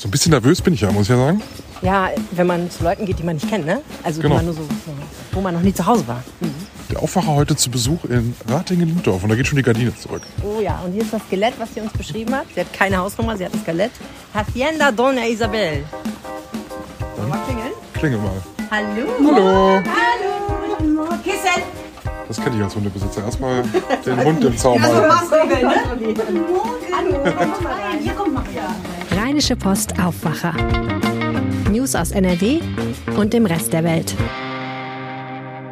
So ein bisschen nervös bin ich ja, muss ich ja sagen. Ja, wenn man zu Leuten geht, die man nicht kennt, ne? Also Genau. wo, man nur so, wo man noch nie zu Hause war. Der Aufwacher heute zu Besuch in Ratingen-Lindorf und da geht schon die Gardine zurück. Oh ja, und hier ist das Skelett, was sie uns beschrieben hat. Sie hat keine Hausnummer, sie hat ein Skelett. Hacienda Dona Isabel. Wir mal klingeln? Klingel mal. Hallo. Hallo! Hallo. Kissen. Das kenne ich als Hundebesitzer. Erstmal den Hund im Zaum halten. Rheinische Post Aufwacher. News aus NRW und dem Rest der Welt.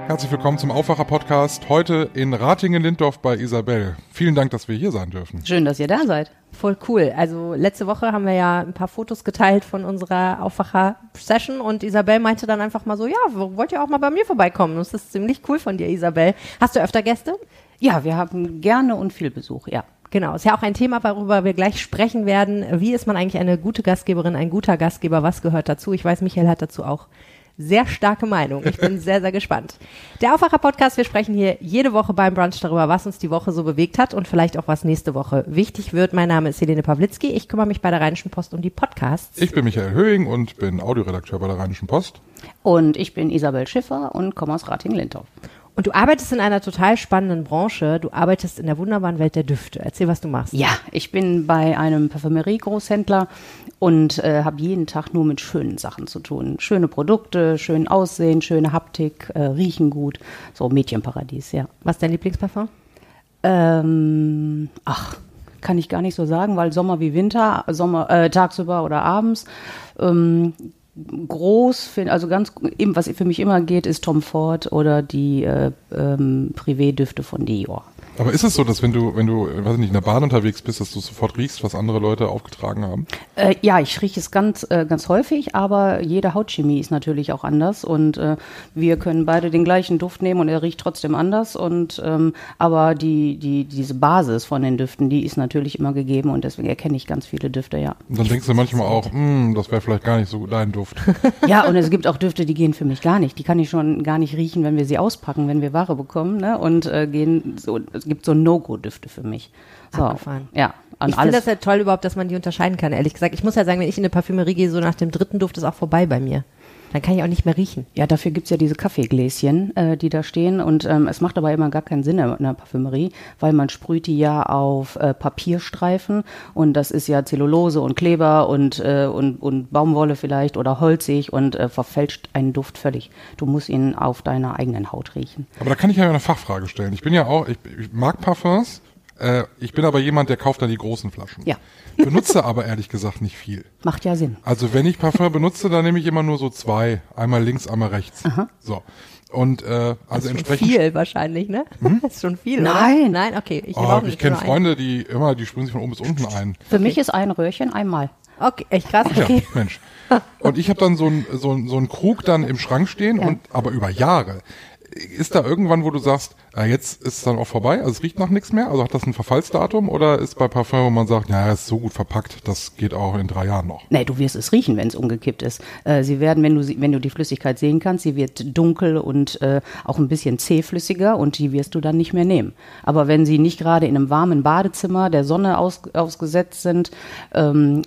Herzlich willkommen zum Aufwacher-Podcast. Heute in Ratingen-Lindorf bei Isabel. Vielen Dank, dass wir hier sein dürfen. Schön, dass ihr da seid. Voll cool. Also letzte Woche haben wir ja ein paar Fotos geteilt von unserer Aufwacher-Session und Isabel meinte dann einfach mal so, ja, wollt ihr auch mal bei mir vorbeikommen? Das ist ziemlich cool von dir, Isabel. Hast du öfter Gäste? Ja, wir haben gerne und viel Besuch, ja. Genau, ist ja auch ein Thema, worüber wir gleich sprechen werden. Wie ist man eigentlich eine gute Gastgeberin, ein guter Gastgeber? Was gehört dazu? Ich weiß, Michael hat dazu auch sehr starke Meinung. Ich bin sehr, sehr gespannt. Der Aufwacher-Podcast, wir sprechen hier jede Woche beim Brunch darüber, was uns die Woche so bewegt hat und vielleicht auch was nächste Woche wichtig wird. Mein Name ist Helene Pawlitzki. Ich kümmere mich bei der Rheinischen Post um die Podcasts. Ich bin Michael Höhing und bin Audioredakteur bei der Rheinischen Post. Und ich bin Isabel Schiffer und komme aus Rating-Lindorf. Und du arbeitest in einer total spannenden Branche. Du arbeitest in der wunderbaren Welt der Düfte. Erzähl, was du machst. Ja, ich bin bei einem Parfümerie-Großhändler und äh, habe jeden Tag nur mit schönen Sachen zu tun. Schöne Produkte, schön aussehen, schöne Haptik, äh, riechen gut. So Mädchenparadies, ja. Was ist dein Lieblingsparfum? Ähm, ach, kann ich gar nicht so sagen, weil Sommer wie Winter, Sommer äh, tagsüber oder abends. Ähm, groß, find- also ganz, eben, was für mich immer geht, ist Tom Ford oder die äh, ähm, Privé-Düfte von Dior. Aber ist es so, dass wenn du, wenn du, weiß ich nicht, in der Bahn unterwegs bist, dass du sofort riechst, was andere Leute aufgetragen haben? Äh, ja, ich rieche es ganz, äh, ganz häufig, aber jede Hautchemie ist natürlich auch anders und äh, wir können beide den gleichen Duft nehmen und er riecht trotzdem anders und ähm, aber die, die, diese Basis von den Düften, die ist natürlich immer gegeben und deswegen erkenne ich ganz viele Düfte, ja. Und dann denkst du manchmal auch, hm, das wäre vielleicht gar nicht so dein Duft. Ja, und es gibt auch Düfte, die gehen für mich gar nicht. Die kann ich schon gar nicht riechen, wenn wir sie auspacken, wenn wir Ware bekommen, ne? Und äh, gehen so, gibt so No-Go-Düfte für mich. So, Abgefahren. ja, Ich finde das ja toll überhaupt, dass man die unterscheiden kann, ehrlich gesagt. Ich muss ja sagen, wenn ich in eine Parfümerie gehe, so nach dem dritten Duft ist auch vorbei bei mir. Dann kann ich auch nicht mehr riechen. Ja, dafür gibt's ja diese Kaffeegläschen, äh, die da stehen. Und ähm, es macht aber immer gar keinen Sinn in einer Parfümerie, weil man sprüht die ja auf äh, Papierstreifen und das ist ja Zellulose und Kleber und, äh, und, und Baumwolle vielleicht oder holzig und äh, verfälscht einen Duft völlig. Du musst ihn auf deiner eigenen Haut riechen. Aber da kann ich ja eine Fachfrage stellen. Ich bin ja auch, ich, ich mag Parfums, äh, ich bin aber jemand, der kauft dann die großen Flaschen. Ja. Benutze aber ehrlich gesagt nicht viel. Macht ja Sinn. Also wenn ich Parfum benutze, dann nehme ich immer nur so zwei. Einmal links, einmal rechts. So. Und äh, also entsprechend. Viel wahrscheinlich, ne? Das ist schon viel, Nein. Oder? Nein, okay. Ich, Oh, ich nicht kenne einen. Freunde, die immer, die sprühen sich von oben bis unten ein. Für mich ist ein Röhrchen einmal. Okay, echt krass. Ja, Okay. Mensch. Und ich habe dann so ein so ein so ein Krug dann im Schrank stehen und aber über Jahre. Ist da irgendwann, wo du sagst, ah, jetzt ist es dann auch vorbei, also es riecht nach nichts mehr? Also hat das ein Verfallsdatum oder ist bei Parfum, wo man sagt, ja, es ist so gut verpackt, das geht auch in drei Jahren noch? Nee, du wirst es riechen, wenn es umgekippt ist. Äh, sie werden, wenn du, sie, wenn du die Flüssigkeit sehen kannst, sie wird dunkel und äh, auch ein bisschen zähflüssiger und die wirst du dann nicht mehr nehmen. Aber wenn sie nicht gerade in einem warmen Badezimmer der Sonne aus, ausgesetzt sind, ähm,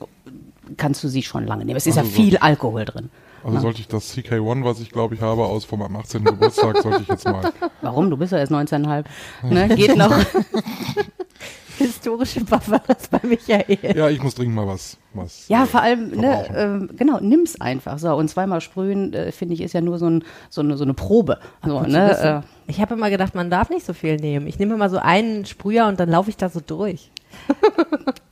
kannst du sie schon lange nehmen. Es ist Also ja viel Alkohol drin. Also sollte ich das CK1, was ich glaube ich habe, aus meinem 18. Geburtstag, sollte ich jetzt mal. Warum? Du bist ja erst 19,5. Ne? Geht noch. Historische Parfums bei Michael. Ja, ich muss dringend mal was. was Ja, äh, vor allem, ne, ähm, genau, nimm's einfach. So, und zweimal sprühen, äh, finde ich, ist ja nur so, ein, so, eine, so eine Probe. So, ne, äh, Ich habe immer gedacht, man darf nicht so viel nehmen. Ich nehme immer so einen Sprüher und dann laufe ich da so durch.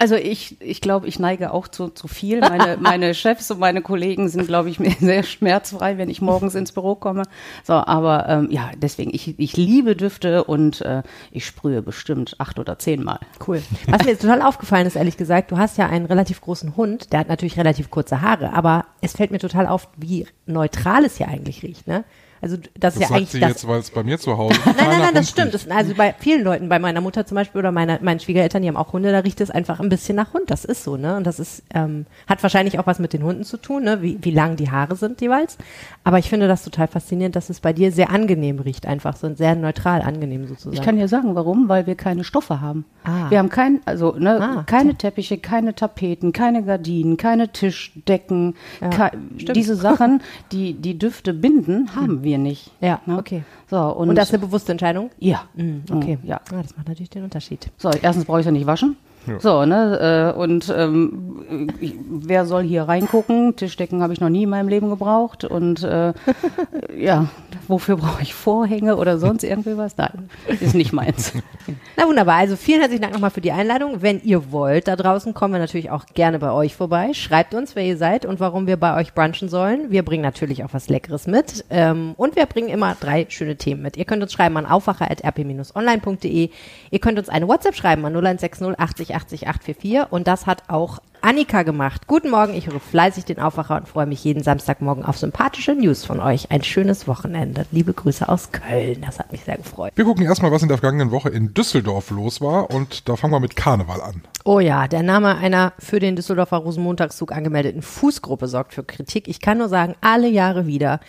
Also ich, ich glaube, ich neige auch zu, zu viel. Meine, meine Chefs und meine Kollegen sind, glaube ich, mir sehr schmerzfrei, wenn ich morgens ins Büro komme. So, aber ähm, ja, deswegen, ich, ich liebe Düfte und äh, ich sprühe bestimmt acht oder zehnmal. Cool. Was mir jetzt total aufgefallen ist, ehrlich gesagt, du hast ja einen relativ großen Hund, der hat natürlich relativ kurze Haare, aber es fällt mir total auf, wie neutral es hier eigentlich riecht, ne? Also das, Das ist ja sagt eigentlich sie das. jetzt, weil es bei mir zu Hause Nein, nein, nein, Hund das stimmt. Das, also bei vielen Leuten, bei meiner Mutter zum Beispiel oder meiner, meinen Schwiegereltern, die haben auch Hunde, da riecht es einfach ein bisschen nach Hund. Das ist so, ne? Und das ist, ähm, hat wahrscheinlich auch was mit den Hunden zu tun, ne? Wie, wie lang die Haare sind jeweils. Aber ich finde das total faszinierend, dass es bei dir sehr angenehm riecht, einfach so sehr neutral angenehm sozusagen. Ich kann dir sagen, warum, weil wir keine Stoffe haben. Ah. Wir haben kein, also ne, Ah, keine Teppiche, keine Tapeten, keine Gardinen, keine Tischdecken, Ja, kei- stimmt. diese Sachen, die die Düfte binden, haben wir nicht. Ja, ne? okay. So und, Und das ist eine bewusste Entscheidung? ja, Mhm, okay. Mm, ja. Ah, das macht natürlich den Unterschied. So, erstens brauche ich ja nicht waschen. Ja. So, ne, äh, und ähm, ich, wer soll hier reingucken? Tischdecken habe ich noch nie in meinem Leben gebraucht. Und äh, ja, wofür brauche ich Vorhänge oder sonst irgendwie was? Nein, ist nicht meins. Na wunderbar, also vielen herzlichen Dank nochmal für die Einladung. Wenn ihr wollt, da draußen kommen wir natürlich auch gerne bei euch vorbei. Schreibt uns, wer ihr seid und warum wir bei euch brunchen sollen. Wir bringen natürlich auch was Leckeres mit ähm, und wir bringen immer drei schöne Themen mit. Ihr könnt uns schreiben an aufwacher.rp-online.de. Ihr könnt uns eine WhatsApp schreiben an 0160 80 80 844 und das hat auch Annika gemacht. Guten Morgen, ich höre fleißig den Aufwacher und freue mich jeden Samstagmorgen auf sympathische News von euch. Ein schönes Wochenende. Liebe Grüße aus Köln. Das hat mich sehr gefreut. Wir gucken erstmal, was in der vergangenen Woche in Düsseldorf los war und da fangen wir mit Karneval an. Oh ja, der Name einer für den Düsseldorfer Rosenmontagszug angemeldeten Fußgruppe sorgt für Kritik. Ich kann nur sagen, alle Jahre wieder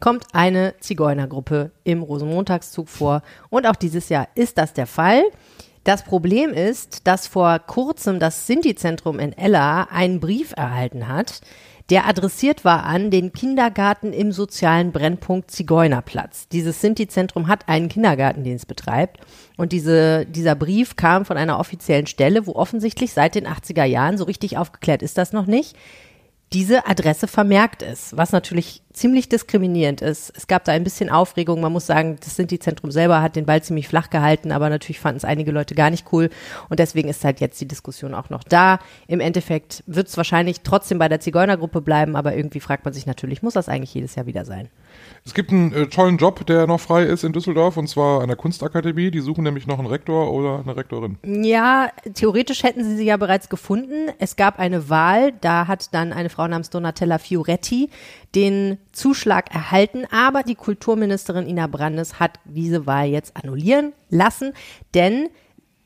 kommt eine Zigeunergruppe im Rosenmontagszug vor. Und auch dieses Jahr ist das der Fall. Das Problem ist, dass vor kurzem das Sinti-Zentrum in Ella einen Brief erhalten hat, der adressiert war an den Kindergarten im sozialen Brennpunkt Zigeunerplatz. Dieses Sinti-Zentrum hat einen Kindergarten, den es betreibt. Und diese, dieser Brief kam von einer offiziellen Stelle, wo offensichtlich seit den 80er Jahren, so richtig aufgeklärt ist das noch nicht, diese Adresse vermerkt ist, was natürlich ziemlich diskriminierend ist. Es gab da ein bisschen Aufregung. Man muss sagen, das Sinti-Zentrum selber hat den Ball ziemlich flach gehalten, aber natürlich fanden es einige Leute gar nicht cool. Und deswegen ist halt jetzt die Diskussion auch noch da. Im Endeffekt wird es wahrscheinlich trotzdem bei der Zigeunergruppe bleiben, aber irgendwie fragt man sich natürlich, muss das eigentlich jedes Jahr wieder sein? Es gibt einen äh, tollen Job, der noch frei ist in Düsseldorf und zwar an der Kunstakademie. Die suchen nämlich noch einen Rektor oder eine Rektorin. Ja, theoretisch hätten sie sie ja bereits gefunden. Es gab eine Wahl, da hat dann eine Frau namens Donatella Fioretti den Zuschlag erhalten, aber die Kulturministerin Ina Brandes hat diese Wahl jetzt annullieren lassen, denn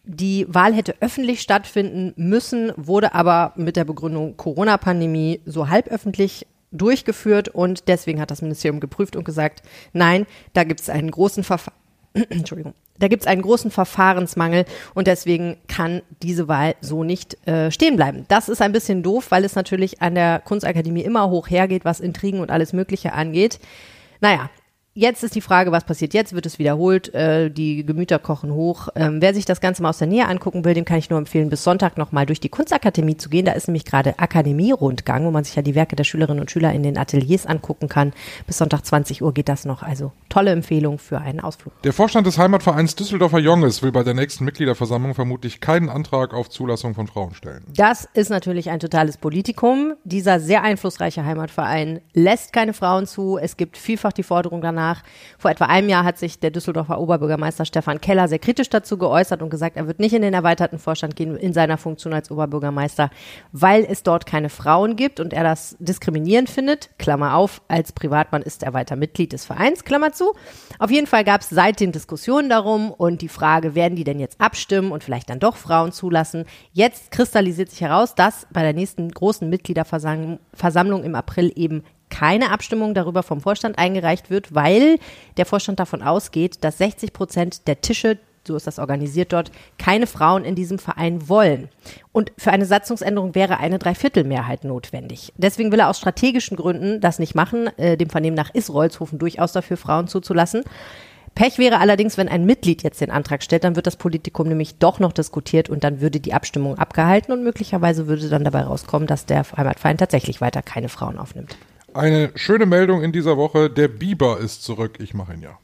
die Wahl hätte öffentlich stattfinden müssen, wurde aber mit der Begründung Corona-Pandemie so halböffentlich durchgeführt und deswegen hat das Ministerium geprüft und gesagt, nein, da gibt es einen großen Verfahren. Entschuldigung. Da gibt es einen großen Verfahrensmangel und deswegen kann diese Wahl so nicht äh, stehen bleiben. Das ist ein bisschen doof, weil es natürlich an der Kunstakademie immer hoch hergeht, was Intrigen und alles Mögliche angeht. Naja, Jetzt ist die Frage, was passiert jetzt? Wird es wiederholt? Äh, die Gemüter kochen hoch. Ähm, wer sich das Ganze mal aus der Nähe angucken will, dem kann ich nur empfehlen, bis Sonntag nochmal durch die Kunstakademie zu gehen. Da ist nämlich gerade Akademierundgang, wo man sich ja die Werke der Schülerinnen und Schüler in den Ateliers angucken kann. Bis Sonntag 20 Uhr geht das noch. Also tolle Empfehlung für einen Ausflug. Der Vorstand des Heimatvereins Düsseldorfer Jonges will bei der nächsten Mitgliederversammlung vermutlich keinen Antrag auf Zulassung von Frauen stellen. Das ist natürlich ein totales Politikum. Dieser sehr einflussreiche Heimatverein lässt keine Frauen zu. Es gibt vielfach die Forderung danach. Vor etwa einem Jahr hat sich der Düsseldorfer Oberbürgermeister Stefan Keller sehr kritisch dazu geäußert und gesagt, er wird nicht in den erweiterten Vorstand gehen in seiner Funktion als Oberbürgermeister, weil es dort keine Frauen gibt und er das diskriminierend findet. Klammer auf, als Privatmann ist er weiter Mitglied des Vereins, Klammer zu. Auf jeden Fall gab es seitdem Diskussionen darum und die Frage, werden die denn jetzt abstimmen und vielleicht dann doch Frauen zulassen? Jetzt kristallisiert sich heraus, dass bei der nächsten großen Mitgliederversammlung im April eben keine Abstimmung darüber vom Vorstand eingereicht wird, weil der Vorstand davon ausgeht, dass 60 Prozent der Tische, so ist das organisiert dort, keine Frauen in diesem Verein wollen. Und für eine Satzungsänderung wäre eine Dreiviertelmehrheit notwendig. Deswegen will er aus strategischen Gründen das nicht machen. Äh, dem Vernehmen nach ist Rolzhofen durchaus dafür, Frauen zuzulassen. Pech wäre allerdings, wenn ein Mitglied jetzt den Antrag stellt, dann wird das Politikum nämlich doch noch diskutiert und dann würde die Abstimmung abgehalten und möglicherweise würde dann dabei rauskommen, dass der Heimatverein tatsächlich weiter keine Frauen aufnimmt. Eine schöne Meldung in dieser Woche, der Biber ist zurück. Ich mache ihn ja.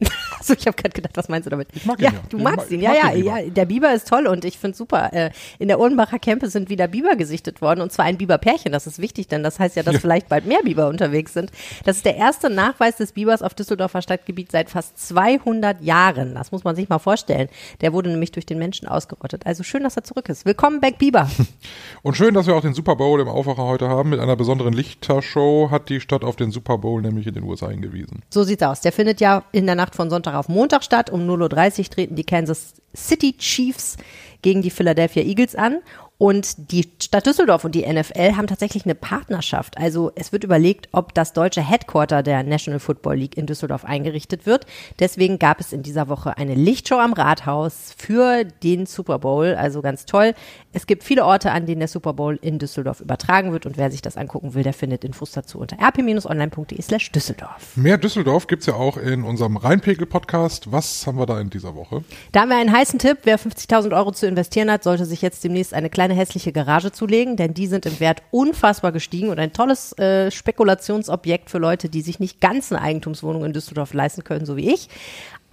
Achso, ich habe gerade gedacht, was meinst du damit? Ich mag ihn ja. ja. Du Ich magst mag- ihn, ja, mag ja, Biber. ja. Der Biber ist toll und ich finde super. Äh, in der Ohrenbacher Campe sind wieder Biber gesichtet worden und zwar ein Biberpärchen. Das ist wichtig, denn das heißt ja, dass vielleicht bald mehr Biber unterwegs sind. Das ist der erste Nachweis des Bibers auf Düsseldorfer Stadtgebiet seit fast 200 Jahren. Das muss man sich mal vorstellen. Der wurde nämlich durch den Menschen ausgerottet. Also schön, dass er zurück ist. Willkommen back, Biber. Und schön, dass wir auch den Super Bowl im Aufwacher heute haben. Mit einer besonderen Lichtershow hat die Stadt auf den Super Bowl nämlich in den USA hingewiesen. So sieht's aus. Der findet ja in der Nacht von Sonntag auf Montag statt. Um 0.30 Uhr treten die Kansas City Chiefs gegen die Philadelphia Eagles an. Und die Stadt Düsseldorf und die NFL haben tatsächlich eine Partnerschaft. Also es wird überlegt, ob das deutsche Headquarter der National Football League in Düsseldorf eingerichtet wird. Deswegen gab es in dieser Woche eine Lichtshow am Rathaus für den Super Bowl. Also ganz toll. Es gibt viele Orte, an denen der Super Bowl in Düsseldorf übertragen wird. Und wer sich das angucken will, der findet Infos dazu unter rp-online.de slash Düsseldorf. Mehr Düsseldorf gibt's ja auch in unserem Rheinpegel-Podcast. Was haben wir da in dieser Woche? Da haben wir einen heißen Tipp. Wer 50.000 Euro zu investieren hat, sollte sich jetzt demnächst eine kleine hässliche Garage zulegen, denn die sind im Wert unfassbar gestiegen und ein tolles äh, Spekulationsobjekt für Leute, die sich nicht ganz eine Eigentumswohnung in Düsseldorf leisten können, so wie ich.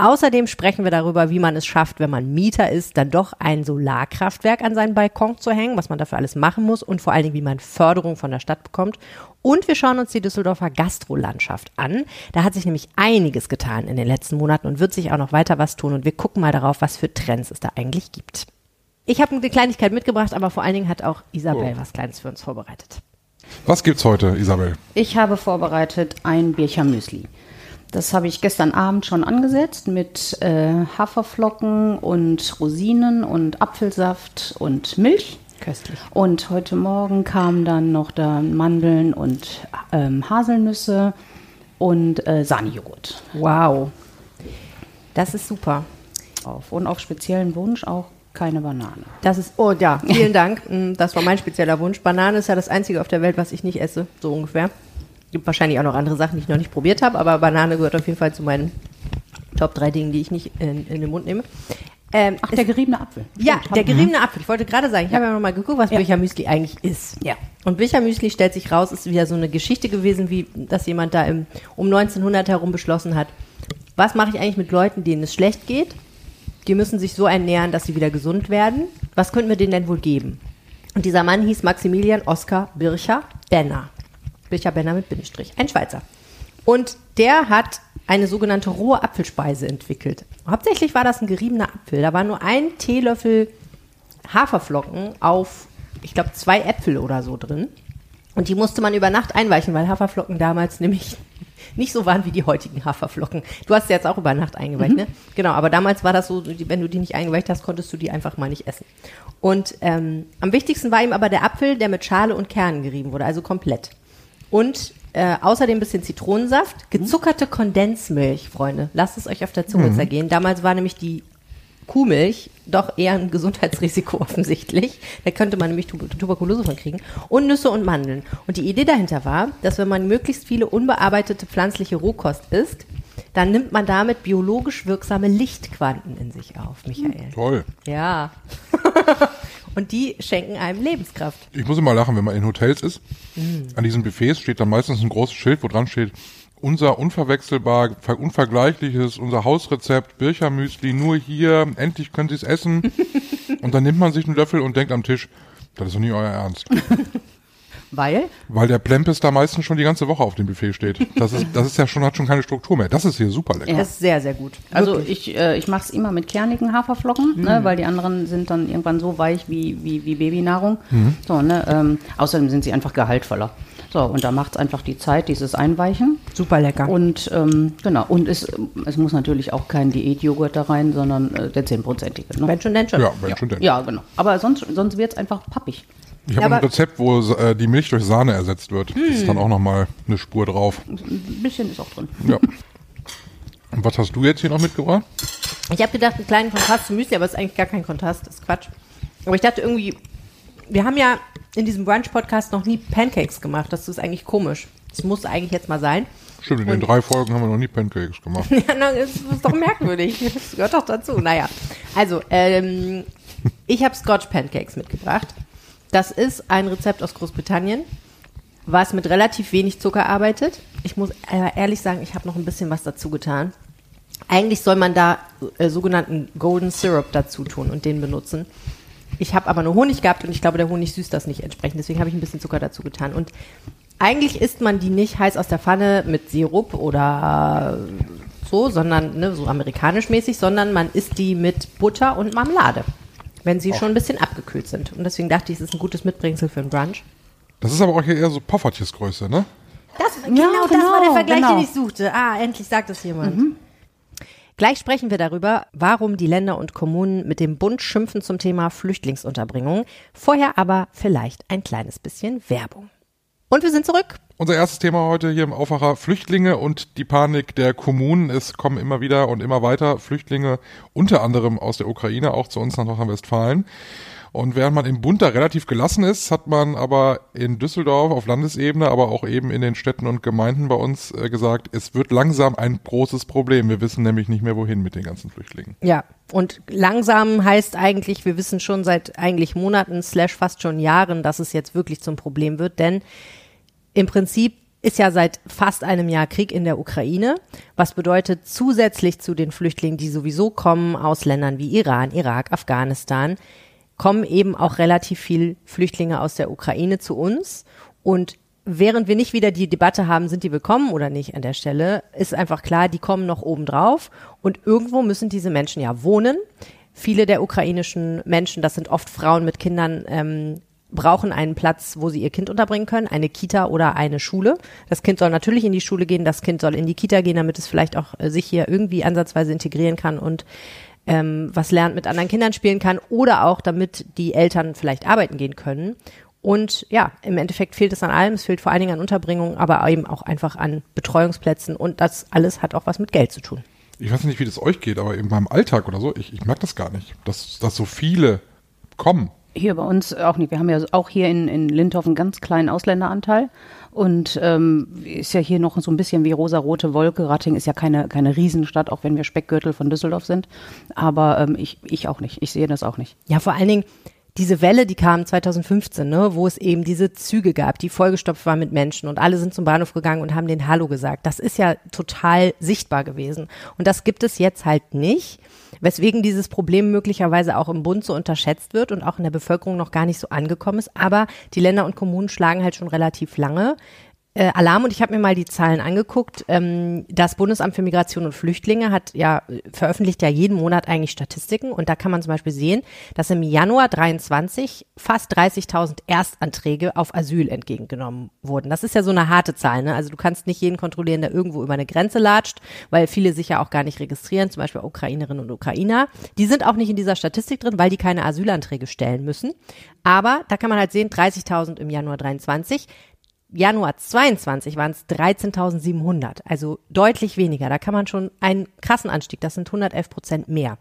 Außerdem sprechen wir darüber, wie man es schafft, wenn man Mieter ist, dann doch ein Solarkraftwerk an seinen Balkon zu hängen, was man dafür alles machen muss und vor allen Dingen, wie man Förderung von der Stadt bekommt. Und wir schauen uns die Düsseldorfer Gastrolandschaft an. Da hat sich nämlich einiges getan in den letzten Monaten und wird sich auch noch weiter was tun. Und wir gucken mal darauf, was für Trends es da eigentlich gibt. Ich habe eine Kleinigkeit mitgebracht, aber vor allen Dingen hat auch Isabel Oh. was Kleines für uns vorbereitet. Was gibt's heute, Isabel? Ich habe vorbereitet ein Bircher Müsli. Das habe ich gestern Abend schon angesetzt mit äh, Haferflocken und Rosinen und Apfelsaft und Milch. Köstlich. Und heute Morgen kamen dann noch da Mandeln und ähm, Haselnüsse und äh, Sahnejoghurt Wow. Das ist super. drauf. Und auf speziellen Wunsch auch keine Banane. Das ist, oh ja, vielen Dank. Mm, Das war mein spezieller Wunsch. Banane ist ja das einzige auf der Welt, was ich nicht esse, so ungefähr. Gibt wahrscheinlich auch noch andere Sachen, die ich noch nicht probiert habe, aber Banane gehört auf jeden Fall zu meinen Top 3 Dingen, die ich nicht in, in den Mund nehme. Ähm, Ach, der geriebene Apfel. ja, Stimmt, der geriebene Apfel. Ich wollte gerade sagen, ich Ja. habe ja noch mal geguckt, was Ja. Bircher Müsli eigentlich ist. Ja. Und Bircher Müsli stellt sich raus, ist wieder so eine Geschichte gewesen, wie dass jemand da im, um 1900 herum beschlossen hat, was mache ich eigentlich mit Leuten, denen es schlecht geht? Die müssen sich so ernähren, dass sie wieder gesund werden. Was könnten wir denen denn wohl geben? Und dieser Mann hieß Maximilian Oskar Bircher Benner. Bircher Benner mit Bindestrich. Ein Schweizer. Und der hat eine sogenannte rohe Apfelspeise entwickelt. Hauptsächlich war das ein geriebener Apfel. Da war nur ein Teelöffel Haferflocken auf, ich glaube, zwei Äpfel oder so drin. Und die musste man über Nacht einweichen, weil Haferflocken damals nämlich nicht so waren wie die heutigen Haferflocken. Du hast sie jetzt auch über Nacht eingeweicht, ne? Genau, aber damals war das so, wenn du die nicht eingeweicht hast, konntest du die einfach mal nicht essen. Und ähm, am wichtigsten war ihm aber der Apfel, der mit Schale und Kernen gerieben wurde, also komplett. Und äh, außerdem ein bisschen Zitronensaft, gezuckerte Kondensmilch, Freunde. Lasst es euch auf der Zunge zergehen. Damals war nämlich die Kuhmilch doch eher ein Gesundheitsrisiko offensichtlich. Da könnte man nämlich Tu- Tuberkulose von kriegen. Und Nüsse und Mandeln. Und die Idee dahinter war, dass wenn man möglichst viele unbearbeitete pflanzliche Rohkost isst, dann nimmt man damit biologisch wirksame Lichtquanten in sich auf, Michael. Toll. Ja. und die schenken einem Lebenskraft. Ich muss immer lachen, wenn man in Hotels ist. An diesen Buffets steht dann meistens ein großes Schild, wo dran steht, unser unverwechselbar, ver- unvergleichliches, unser Hausrezept, Birchermüsli, nur hier, endlich können Sie es essen. und dann nimmt man sich einen Löffel und denkt am Tisch, das ist doch nicht euer Ernst. Weil? Weil der Plempes da meistens schon die ganze Woche auf dem Buffet steht. Das ist, das ist ja schon, hat schon keine Struktur mehr. Das ist hier super lecker. Das ist sehr, sehr gut. Also ich, äh, ich mache es immer mit kernigen Haferflocken, ne, Mhm. weil die anderen sind dann irgendwann so weich wie, wie, wie Babynahrung. Mhm. So, ne, ähm, außerdem sind sie einfach gehaltvoller. So, und da macht es einfach die Zeit, dieses Einweichen. Super lecker. Und ähm, genau, und es, es muss natürlich auch kein Diätjoghurt da rein, sondern äh, der 10-prozentige. Ne? wenn schon, denn schon. Ja, wenn schon denn. Ja, genau. Aber sonst, sonst wird es einfach pappig. Ich habe ein Rezept, wo äh, die Milch durch Sahne ersetzt wird. Das ist dann auch nochmal eine Spur drauf. Ein bisschen ist auch drin. Ja. Und was hast du jetzt hier noch mitgebracht? Ich habe gedacht, einen kleinen Kontrast zu Müsli, aber es ist eigentlich gar kein Kontrast, das ist Quatsch. Aber ich dachte irgendwie, wir haben ja in diesem Brunch-Podcast noch nie Pancakes gemacht. Das ist eigentlich komisch. Das muss eigentlich jetzt mal sein. Stimmt, in den drei Folgen haben wir noch nie Pancakes gemacht. Ja, na, das ist doch merkwürdig. Das gehört doch dazu. Naja, also, ähm, ich habe Scotch Pancakes mitgebracht. Das ist ein Rezept aus Großbritannien, was mit relativ wenig Zucker arbeitet. Ich muss ehrlich sagen, ich habe noch ein bisschen was dazu getan. Eigentlich soll man da äh, sogenannten Golden Syrup dazu tun und den benutzen. Ich habe aber nur Honig gehabt und ich glaube, der Honig süßt das nicht entsprechend. Deswegen habe ich ein bisschen Zucker dazu getan. Und eigentlich isst man die nicht heiß aus der Pfanne mit Sirup oder so, sondern ne, so amerikanisch mäßig, sondern man isst die mit Butter und Marmelade, wenn sie schon ein bisschen abgekühlt sind. Und deswegen dachte ich, es ist ein gutes Mitbringsel für einen Brunch. Das ist aber auch hier eher so Poffertjesgröße, ne? Das, genau, das war der genau, Vergleich, genau. den ich suchte. Ah, endlich sagt es jemand. Gleich sprechen wir darüber, warum die Länder und Kommunen mit dem Bund schimpfen zum Thema Flüchtlingsunterbringung. Vorher aber vielleicht ein kleines bisschen Werbung. Und wir sind zurück. Unser erstes Thema heute hier im Aufwacher Flüchtlinge und die Panik der Kommunen. Es kommen immer wieder und immer weiter Flüchtlinge, unter anderem aus der Ukraine, auch zu uns nach Nordrhein-Westfalen. Und während man im Bund da relativ gelassen ist, hat man aber in Düsseldorf auf Landesebene, aber auch eben in den Städten und Gemeinden bei uns äh, gesagt, es wird langsam ein großes Problem. Wir wissen nämlich nicht mehr, wohin mit den ganzen Flüchtlingen. Ja, und langsam heißt eigentlich, wir wissen schon seit eigentlich Monaten slash fast schon Jahren, dass es jetzt wirklich zum Problem wird, denn im Prinzip ist ja seit fast einem Jahr Krieg in der Ukraine, was bedeutet zusätzlich zu den Flüchtlingen, die sowieso kommen aus Ländern wie Iran, Irak, Afghanistan, kommen eben auch relativ viel Flüchtlinge aus der Ukraine zu uns und Während wir nicht wieder die Debatte haben, sind die willkommen oder nicht an der Stelle, ist einfach klar, die kommen noch oben und irgendwo müssen diese Menschen ja wohnen. Viele der ukrainischen Menschen, das sind oft Frauen mit Kindern, ähm, brauchen einen Platz, wo sie ihr Kind unterbringen können, eine Kita oder eine Schule. Das Kind soll natürlich in die Schule gehen, das Kind soll in die Kita gehen, damit es vielleicht auch äh, sich hier irgendwie ansatzweise integrieren kann und ähm, was lernt, mit anderen Kindern spielen kann oder auch damit die Eltern vielleicht arbeiten gehen können. Und ja, im Endeffekt fehlt es an allem. Es fehlt vor allen Dingen an Unterbringung, aber eben auch einfach an Betreuungsplätzen. Und das alles hat auch was mit Geld zu tun. Ich weiß nicht, wie das euch geht, aber in meinem Alltag oder so, ich, ich merke das gar nicht, dass, dass so viele kommen. Hier bei uns auch nicht. Wir haben ja auch hier in, in Lindhof einen ganz kleinen Ausländeranteil. Und ähm, ist ja hier noch so ein bisschen wie rosarote Wolke. Ratting ist ja keine, keine Riesenstadt, auch wenn wir Speckgürtel von Düsseldorf sind. Aber ähm, ich, ich auch nicht. Ich sehe das auch nicht. Ja, vor allen Dingen diese Welle, die kam 2015, ne, wo es eben diese Züge gab, die vollgestopft waren mit Menschen und alle sind zum Bahnhof gegangen und haben den Hallo gesagt. Das ist ja total sichtbar gewesen. Und das gibt es jetzt halt nicht, weswegen dieses Problem möglicherweise auch im Bund so unterschätzt wird und auch in der Bevölkerung noch gar nicht so angekommen ist. Aber die Länder und Kommunen schlagen halt schon relativ lange äh, Alarm und ich habe mir mal die Zahlen angeguckt. Ähm, das Bundesamt für Migration und Flüchtlinge hat ja veröffentlicht ja jeden Monat eigentlich Statistiken und da kann man zum Beispiel sehen, dass im Januar 23 fast 30.000 Erstanträge auf Asyl entgegengenommen wurden. Das ist ja so eine harte Zahl. Ne? Also du kannst nicht jeden kontrollieren, der irgendwo über eine Grenze latscht, weil viele sich ja auch gar nicht registrieren, zum Beispiel Ukrainerinnen und Ukrainer. Die sind auch nicht in dieser Statistik drin, weil die keine Asylanträge stellen müssen. Aber da kann man halt sehen, 30.000 im Januar 23. Januar 22 waren es 13.700, also deutlich weniger. Da kann man schon einen krassen Anstieg, das sind 111 Prozent mehr.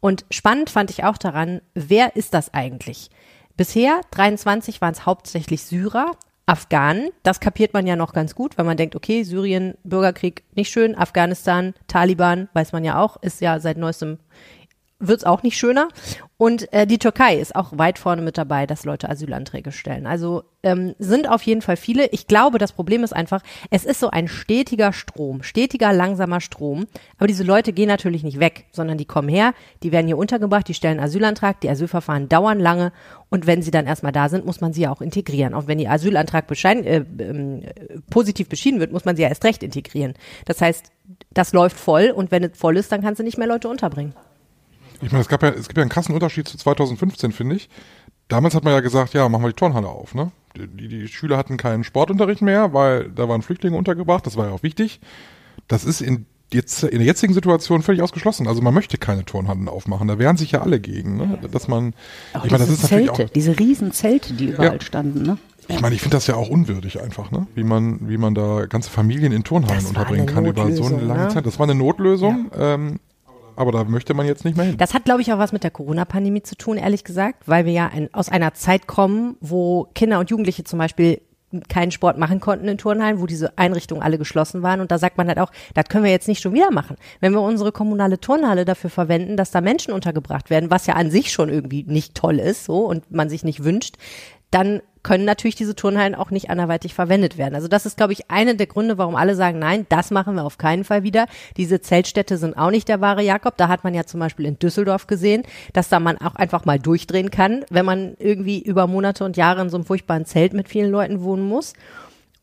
Und spannend fand ich auch daran, wer ist das eigentlich? Bisher, 23 waren es hauptsächlich Syrer, Afghanen, das kapiert man ja noch ganz gut, weil man denkt, okay, Syrien, Bürgerkrieg, nicht schön, Afghanistan, Taliban, weiß man ja auch, ist ja seit neuestem wird's auch nicht schöner. Und äh, die Türkei ist auch weit vorne mit dabei, dass Leute Asylanträge stellen. Also ähm, sind auf jeden Fall viele. Ich glaube, das Problem ist einfach, es ist so ein stetiger Strom, stetiger, langsamer Strom. Aber diese Leute gehen natürlich nicht weg, sondern die kommen her, die werden hier untergebracht, die stellen Asylantrag, die Asylverfahren dauern lange. Und wenn sie dann erstmal da sind, muss man sie ja auch integrieren. Auch wenn ihr Asylantrag beschein, äh, ähm, positiv beschieden wird, muss man sie ja erst recht integrieren. Das heißt, das läuft voll und wenn es voll ist, dann kannst du nicht mehr Leute unterbringen. Ich meine, es gab ja, es gibt ja einen krassen Unterschied zu 2015, finde ich. Damals hat man ja gesagt, ja, machen wir die Turnhalle auf, ne? Die, die Schüler hatten keinen Sportunterricht mehr, weil da waren Flüchtlinge untergebracht, das war ja auch wichtig. Das ist in jetzt in der jetzigen Situation völlig ausgeschlossen. Also man möchte keine Turnhallen aufmachen. Da wehren sich ja alle gegen, ne? Dass man, Auch ich meine, das diese ist natürlich Zelte, auch, diese riesen Zelte, die überall Ja. standen, ne? ich meine, ich finde das ja auch unwürdig einfach, ne? Wie man, wie man da ganze Familien in Turnhallen unterbringen kann über so eine lange ne? Zeit. Das war eine Notlösung, ähm, aber da möchte man jetzt nicht mehr hin. Das hat, glaube ich, auch was mit der Corona-Pandemie zu tun, ehrlich gesagt, weil wir ja ein, aus einer Zeit kommen, wo Kinder und Jugendliche zum Beispiel keinen Sport machen konnten in Turnhallen, wo diese Einrichtungen alle geschlossen waren. Und da sagt man halt auch, das können wir jetzt nicht schon wieder machen. Wenn wir unsere kommunale Turnhalle dafür verwenden, dass da Menschen untergebracht werden, was ja an sich schon irgendwie nicht toll ist, so, und man sich nicht wünscht, dann können natürlich diese Turnhallen auch nicht anderweitig verwendet werden. Also das ist, glaube ich, einer der Gründe, warum alle sagen, nein, das machen wir auf keinen Fall wieder. Diese Zeltstädte sind auch nicht der wahre Jakob. Da hat man ja zum Beispiel in Düsseldorf gesehen, dass da man auch einfach mal durchdrehen kann, wenn man irgendwie über Monate und Jahre in so einem furchtbaren Zelt mit vielen Leuten wohnen muss.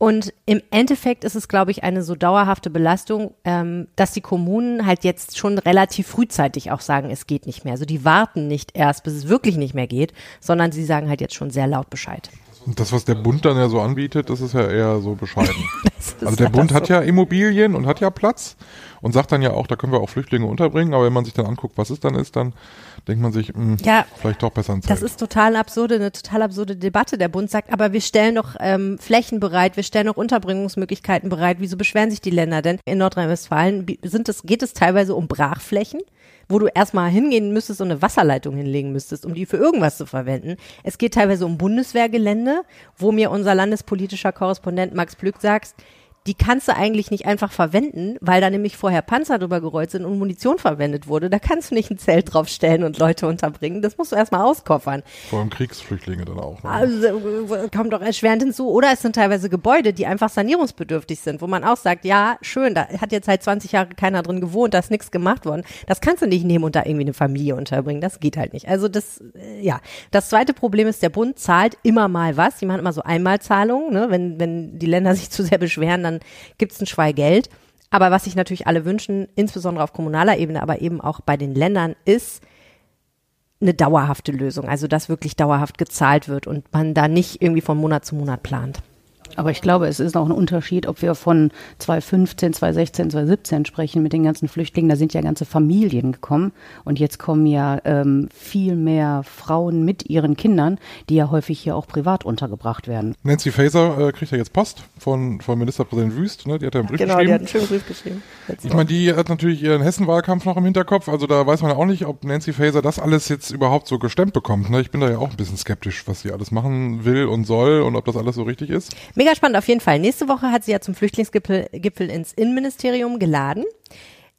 Und im Endeffekt ist es, glaube ich, eine so dauerhafte Belastung, ähm, dass die Kommunen halt jetzt schon relativ frühzeitig auch sagen, es geht nicht mehr. Also die warten nicht erst, bis es wirklich nicht mehr geht, sondern sie sagen halt jetzt schon sehr laut Bescheid. Und das, was der Bund dann ja so anbietet, das ist ja eher so bescheiden. also der Bund so. hat ja Immobilien und hat ja Platz und sagt dann ja auch, da können wir auch Flüchtlinge unterbringen, aber wenn man sich dann anguckt, was es dann ist, dann denkt man sich, mh, hm, ja, vielleicht doch besser ein Zelt. Das ist total absurde, eine total absurde Debatte. Der Bund sagt, aber wir stellen doch ähm, Flächen bereit, wir stellen doch Unterbringungsmöglichkeiten bereit. Wieso beschweren sich die Länder denn? In Nordrhein-Westfalen sind es, geht es teilweise um Brachflächen wo du erstmal hingehen müsstest und eine Wasserleitung hinlegen müsstest, um die für irgendwas zu verwenden. Es geht teilweise um Bundeswehrgelände, wo mir unser landespolitischer Korrespondent Max Plück sagt, die kannst du eigentlich nicht einfach verwenden, weil da nämlich vorher Panzer drüber gerollt sind und Munition verwendet wurde. Da kannst du nicht ein Zelt draufstellen und Leute unterbringen. Das musst du erstmal auskoffern. Vor allem Kriegsflüchtlinge dann auch. Ne? Also, kommt doch erschwerend hinzu. Oder es sind teilweise Gebäude, die einfach sanierungsbedürftig sind, wo man auch sagt, ja, schön, da hat jetzt seit 20 Jahren keiner drin gewohnt, da ist nichts gemacht worden. Das kannst du nicht nehmen und da irgendwie eine Familie unterbringen. Das geht halt nicht. Also das, äh, ja. Das zweite Problem ist, der Bund zahlt immer mal was. Die machen immer so Einmalzahlungen, ne? wenn, wenn die Länder sich zu sehr beschweren, dann dann gibt es ein Schweig Geld. Aber was sich natürlich alle wünschen, insbesondere auf kommunaler Ebene, aber eben auch bei den Ländern, ist eine dauerhafte Lösung. Also dass wirklich dauerhaft gezahlt wird und man da nicht irgendwie von Monat zu Monat plant. Aber ich glaube, es ist auch ein Unterschied, ob wir von 2015, 2016, 2017 sprechen mit den ganzen Flüchtlingen. Da sind ja ganze Familien gekommen. Und jetzt kommen ja ähm, viel mehr Frauen mit ihren Kindern, die ja häufig hier auch privat untergebracht werden. Nancy Faeser äh, kriegt ja jetzt Post von, von Ministerpräsident Wüst. Ne? Die hat ja einen Brief genau, geschrieben. Genau, die hat einen schönen Brief geschrieben. Jetzt ich meine, die hat natürlich ihren Hessen-Wahlkampf noch im Hinterkopf. Also da weiß man ja auch nicht, ob Nancy Faeser das alles jetzt überhaupt so gestemmt bekommt. Ne? Ich bin da ja auch ein bisschen skeptisch, was sie alles machen will und soll und ob das alles so richtig ist. Mega spannend auf jeden Fall. Nächste Woche hat sie ja zum Flüchtlingsgipfel Gipfel ins Innenministerium geladen.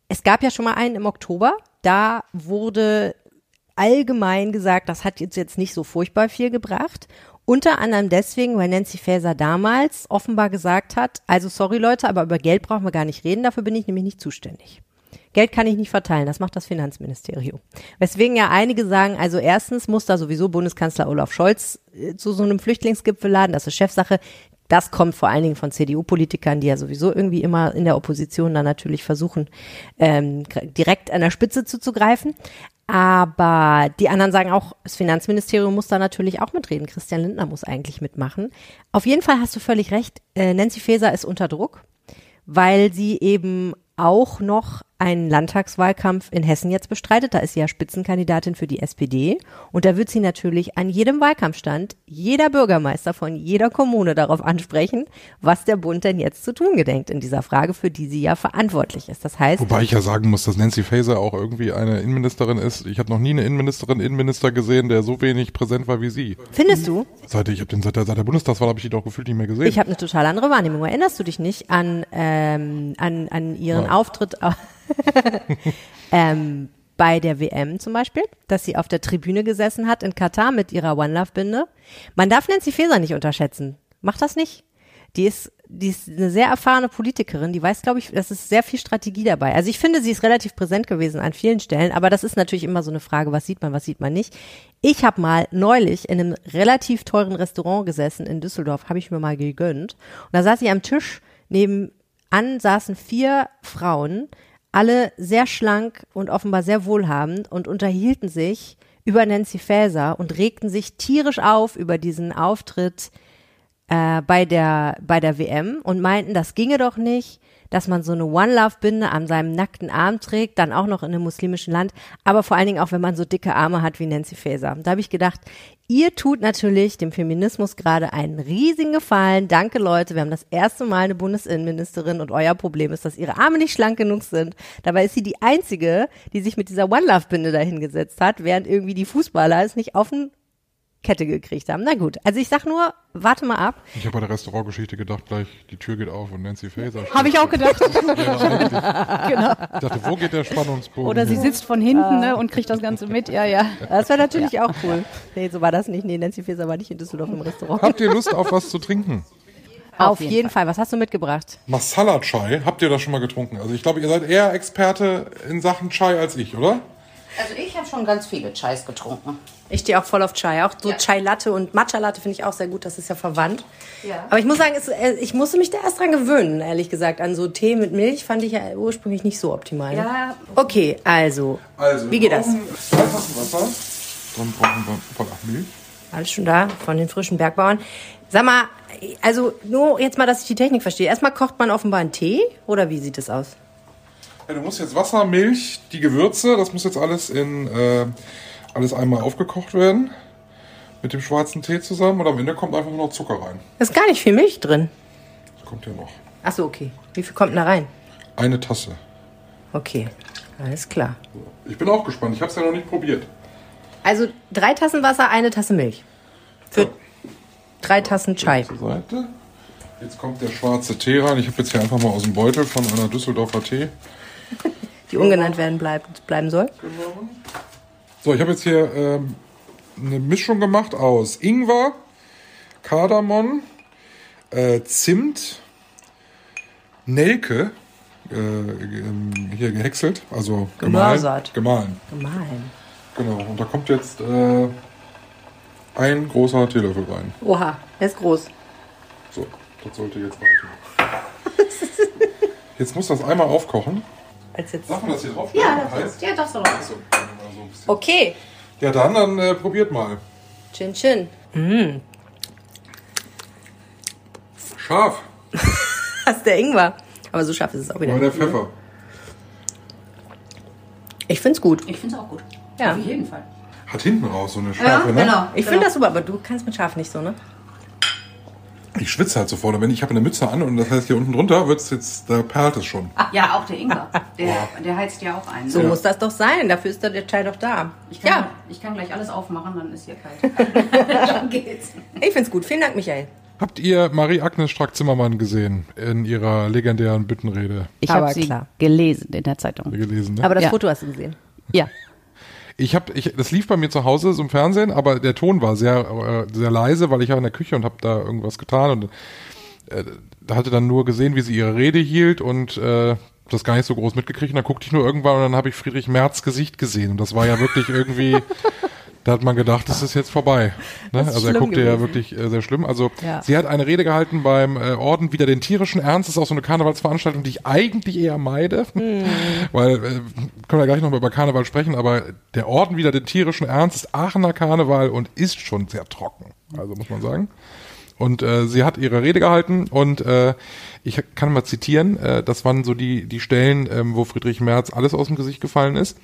Es gab ja schon mal einen im Oktober. Da wurde allgemein gesagt, das hat jetzt, jetzt nicht so furchtbar viel gebracht. Unter anderem deswegen, weil Nancy Faeser damals offenbar gesagt hat, also sorry Leute, aber über Geld brauchen wir gar nicht reden, dafür bin ich nämlich nicht zuständig. Geld kann ich nicht verteilen, das macht das Finanzministerium. Weswegen ja einige sagen, also erstens muss da sowieso Bundeskanzler Olaf Scholz äh, zu so einem Flüchtlingsgipfel laden, das ist Chefsache. Das kommt vor allen Dingen von CDU-Politikern, die ja sowieso irgendwie immer in der Opposition dann natürlich versuchen, ähm, direkt an der Spitze zuzugreifen. Aber die anderen sagen auch, das Finanzministerium muss da natürlich auch mitreden. Christian Lindner muss eigentlich mitmachen. Auf jeden Fall hast du völlig recht. Äh, Nancy Faeser ist unter Druck, weil sie eben auch noch einen Landtagswahlkampf in Hessen jetzt bestreitet. Da ist sie ja Spitzenkandidatin für die SPD. Und da wird sie natürlich an jedem Wahlkampfstand jeder Bürgermeister von jeder Kommune darauf ansprechen, was der Bund denn jetzt zu tun gedenkt in dieser Frage, für die sie ja verantwortlich ist. Das heißt. Wobei ich ja sagen muss, dass Nancy Faeser auch irgendwie eine Innenministerin ist. Ich habe noch nie eine Innenministerin, Innenminister gesehen, der so wenig präsent war wie sie. Findest du? Seit ich den seit der, seit der Bundestagswahl habe ich die doch gefühlt nicht mehr gesehen. Ich habe eine total andere Wahrnehmung. Erinnerst du dich nicht an ähm, an an ihren Nein. Auftritt? ähm, bei der WM zum Beispiel, dass sie auf der Tribüne gesessen hat in Katar mit ihrer One Love Binde. Man darf Nancy Faeser nicht unterschätzen. Macht das nicht? Die ist, die ist eine sehr erfahrene Politikerin, die weiß, glaube ich, das ist sehr viel Strategie dabei. Also ich finde, sie ist relativ präsent gewesen an vielen Stellen, aber das ist natürlich immer so eine Frage, was sieht man, was sieht man nicht. Ich habe mal neulich in einem relativ teuren Restaurant gesessen in Düsseldorf, habe ich mir mal gegönnt. Und da saß ich am Tisch, nebenan saßen vier Frauen, alle sehr schlank und offenbar sehr wohlhabend und unterhielten sich über Nancy Faeser und regten sich tierisch auf über diesen Auftritt äh, bei der bei der WM und meinten, das ginge doch nicht, dass man so eine One Love Binde an seinem nackten Arm trägt, dann auch noch in einem muslimischen Land, aber vor allen Dingen auch, wenn man so dicke Arme hat wie Nancy Faeser. Da habe ich gedacht, ihr tut natürlich dem Feminismus gerade einen riesigen Gefallen. Danke Leute, wir haben das erste Mal eine Bundesinnenministerin und euer Problem ist, dass ihre Arme nicht schlank genug sind. Dabei ist sie die einzige, die sich mit dieser One Love Binde dahingesetzt hat, während irgendwie die Fußballer es nicht auf den Kette gekriegt haben. Na gut, also ich sag nur, warte mal ab. Ich habe bei der Restaurantgeschichte gedacht, gleich die Tür geht auf und Nancy Faeser. Habe ich auch gedacht. genau. Ich dachte, wo geht der Spannungsbogen? Oder sie hin? sitzt von hinten ne, und kriegt das Ganze mit. Ja, ja. Das wäre natürlich auch cool. Nee, so war das nicht. Nee, Nancy Faeser war nicht in Düsseldorf im Restaurant. Habt ihr Lust auf was zu trinken? Auf, jeden, Fall. Was hast du mitgebracht? Masala Chai, habt ihr das schon mal getrunken? Also ich glaube, ihr seid eher Experte in Sachen Chai als ich, oder? Also ich habe schon ganz viele Chais getrunken. Ich stehe auch voll auf Chai. Auch so Ja. Chai Latte und Matcha Latte finde ich auch sehr gut. Das ist ja verwandt. Ja. Aber ich muss sagen, es, äh, ich musste mich da erst dran gewöhnen, ehrlich gesagt. An so Tee mit Milch fand ich ja ursprünglich nicht so optimal. Ja. Okay, also. Also, Wie geht das? Tassen Wasser. Dann brauchen wir von ach, Milch. Alles schon da von den frischen Bergbauern. Sag mal, also nur jetzt mal, dass ich die Technik verstehe. Erstmal kocht man offenbar einen Tee oder wie sieht es aus? Ja, du musst jetzt Wasser, Milch, die Gewürze, das muss jetzt alles in äh, alles einmal aufgekocht werden. Mit dem schwarzen Tee zusammen und am Ende kommt einfach nur noch Zucker rein. Da ist gar nicht viel Milch drin. Das kommt ja noch. Ach so, okay. Wie viel kommt denn da rein? Eine Tasse. Okay, alles klar. Ich bin auch gespannt. Ich habe es ja noch nicht probiert. Also drei Tassen Wasser, eine Tasse Milch. Für drei Tassen Chai. Jetzt kommt der schwarze Tee rein. Ich habe jetzt hier einfach mal aus dem Beutel von einer Düsseldorfer Tee. Die ungenannt werden bleibt, bleiben soll. So, ich habe jetzt hier ähm, eine Mischung gemacht aus Ingwer, Kardamom, äh, Zimt, Nelke, äh, ähm, hier gehäckselt, also gemahlen. Gemahlen, Gemahlen. genau. Und da kommt jetzt äh, ein großer Teelöffel rein. Oha, er ist groß. So, das sollte jetzt reichen. Jetzt muss das einmal aufkochen. Als jetzt. Darf man das hier drauf? Ja, Heiß? das, ja, das doch. Achso, dann mal so ein bisschen. Okay. Ja, dann, dann äh, probiert mal. Chin Chin. Scharf. Das ist der Ingwer. Aber so scharf ist es auch wieder. Oder der. Pfeffer. Ich find's gut. Ich finde es auch gut. Ja. Auf jeden Fall. Hat hinten raus so eine Schärfe, ne? genau. Ich finde das super, aber du kannst mit scharf nicht so, ne? Ich schwitze halt sofort. Und wenn ich habe eine Mütze an und das heißt hier unten drunter wird's jetzt, da perlt es schon. Ach, ja, auch der Ingwer. Der, der heizt ja auch ein. So Ja. muss das doch sein. Dafür ist der Chai doch da. Ich kann, Ja, ich kann gleich alles aufmachen, dann ist hier kalt. dann geht's. ich find's gut. Vielen Dank, Michael. Habt ihr Marie-Agnes Strack-Zimmermann gesehen in ihrer legendären Büttenrede Ich habe sie klar. gelesen in der Zeitung. gelesen? Ne? Aber das Ja. Foto hast du gesehen. Ja. Ich habe, ich, das lief bei mir zu Hause so im Fernsehen, aber der Ton war sehr, äh, sehr leise, weil ich war in der Küche und habe da irgendwas getan und äh, da hatte dann nur gesehen, wie sie ihre Rede hielt und äh, das gar nicht so groß mitgekriegt. Und dann guckte ich nur irgendwann und dann habe ich Friedrich Merz Gesicht gesehen und das war ja wirklich irgendwie. Da hat man gedacht, das ist jetzt vorbei. Ne? Ist Also er guckte ja gewesen. wirklich äh, sehr schlimm. Also Ja. sie hat eine Rede gehalten beim äh, Orden wieder den tierischen Ernst. Das ist auch so eine Karnevalsveranstaltung, die ich eigentlich eher meide. Hm. Weil, äh, können wir gleich noch mal über Karneval sprechen, aber der Orden wieder den tierischen Ernst ist Aachener Karneval und ist schon sehr trocken. Also muss man sagen. Und äh, sie hat ihre Rede gehalten und äh, ich kann mal zitieren, äh, das waren so die, die Stellen, ähm, wo Friedrich Merz alles aus dem Gesicht gefallen ist.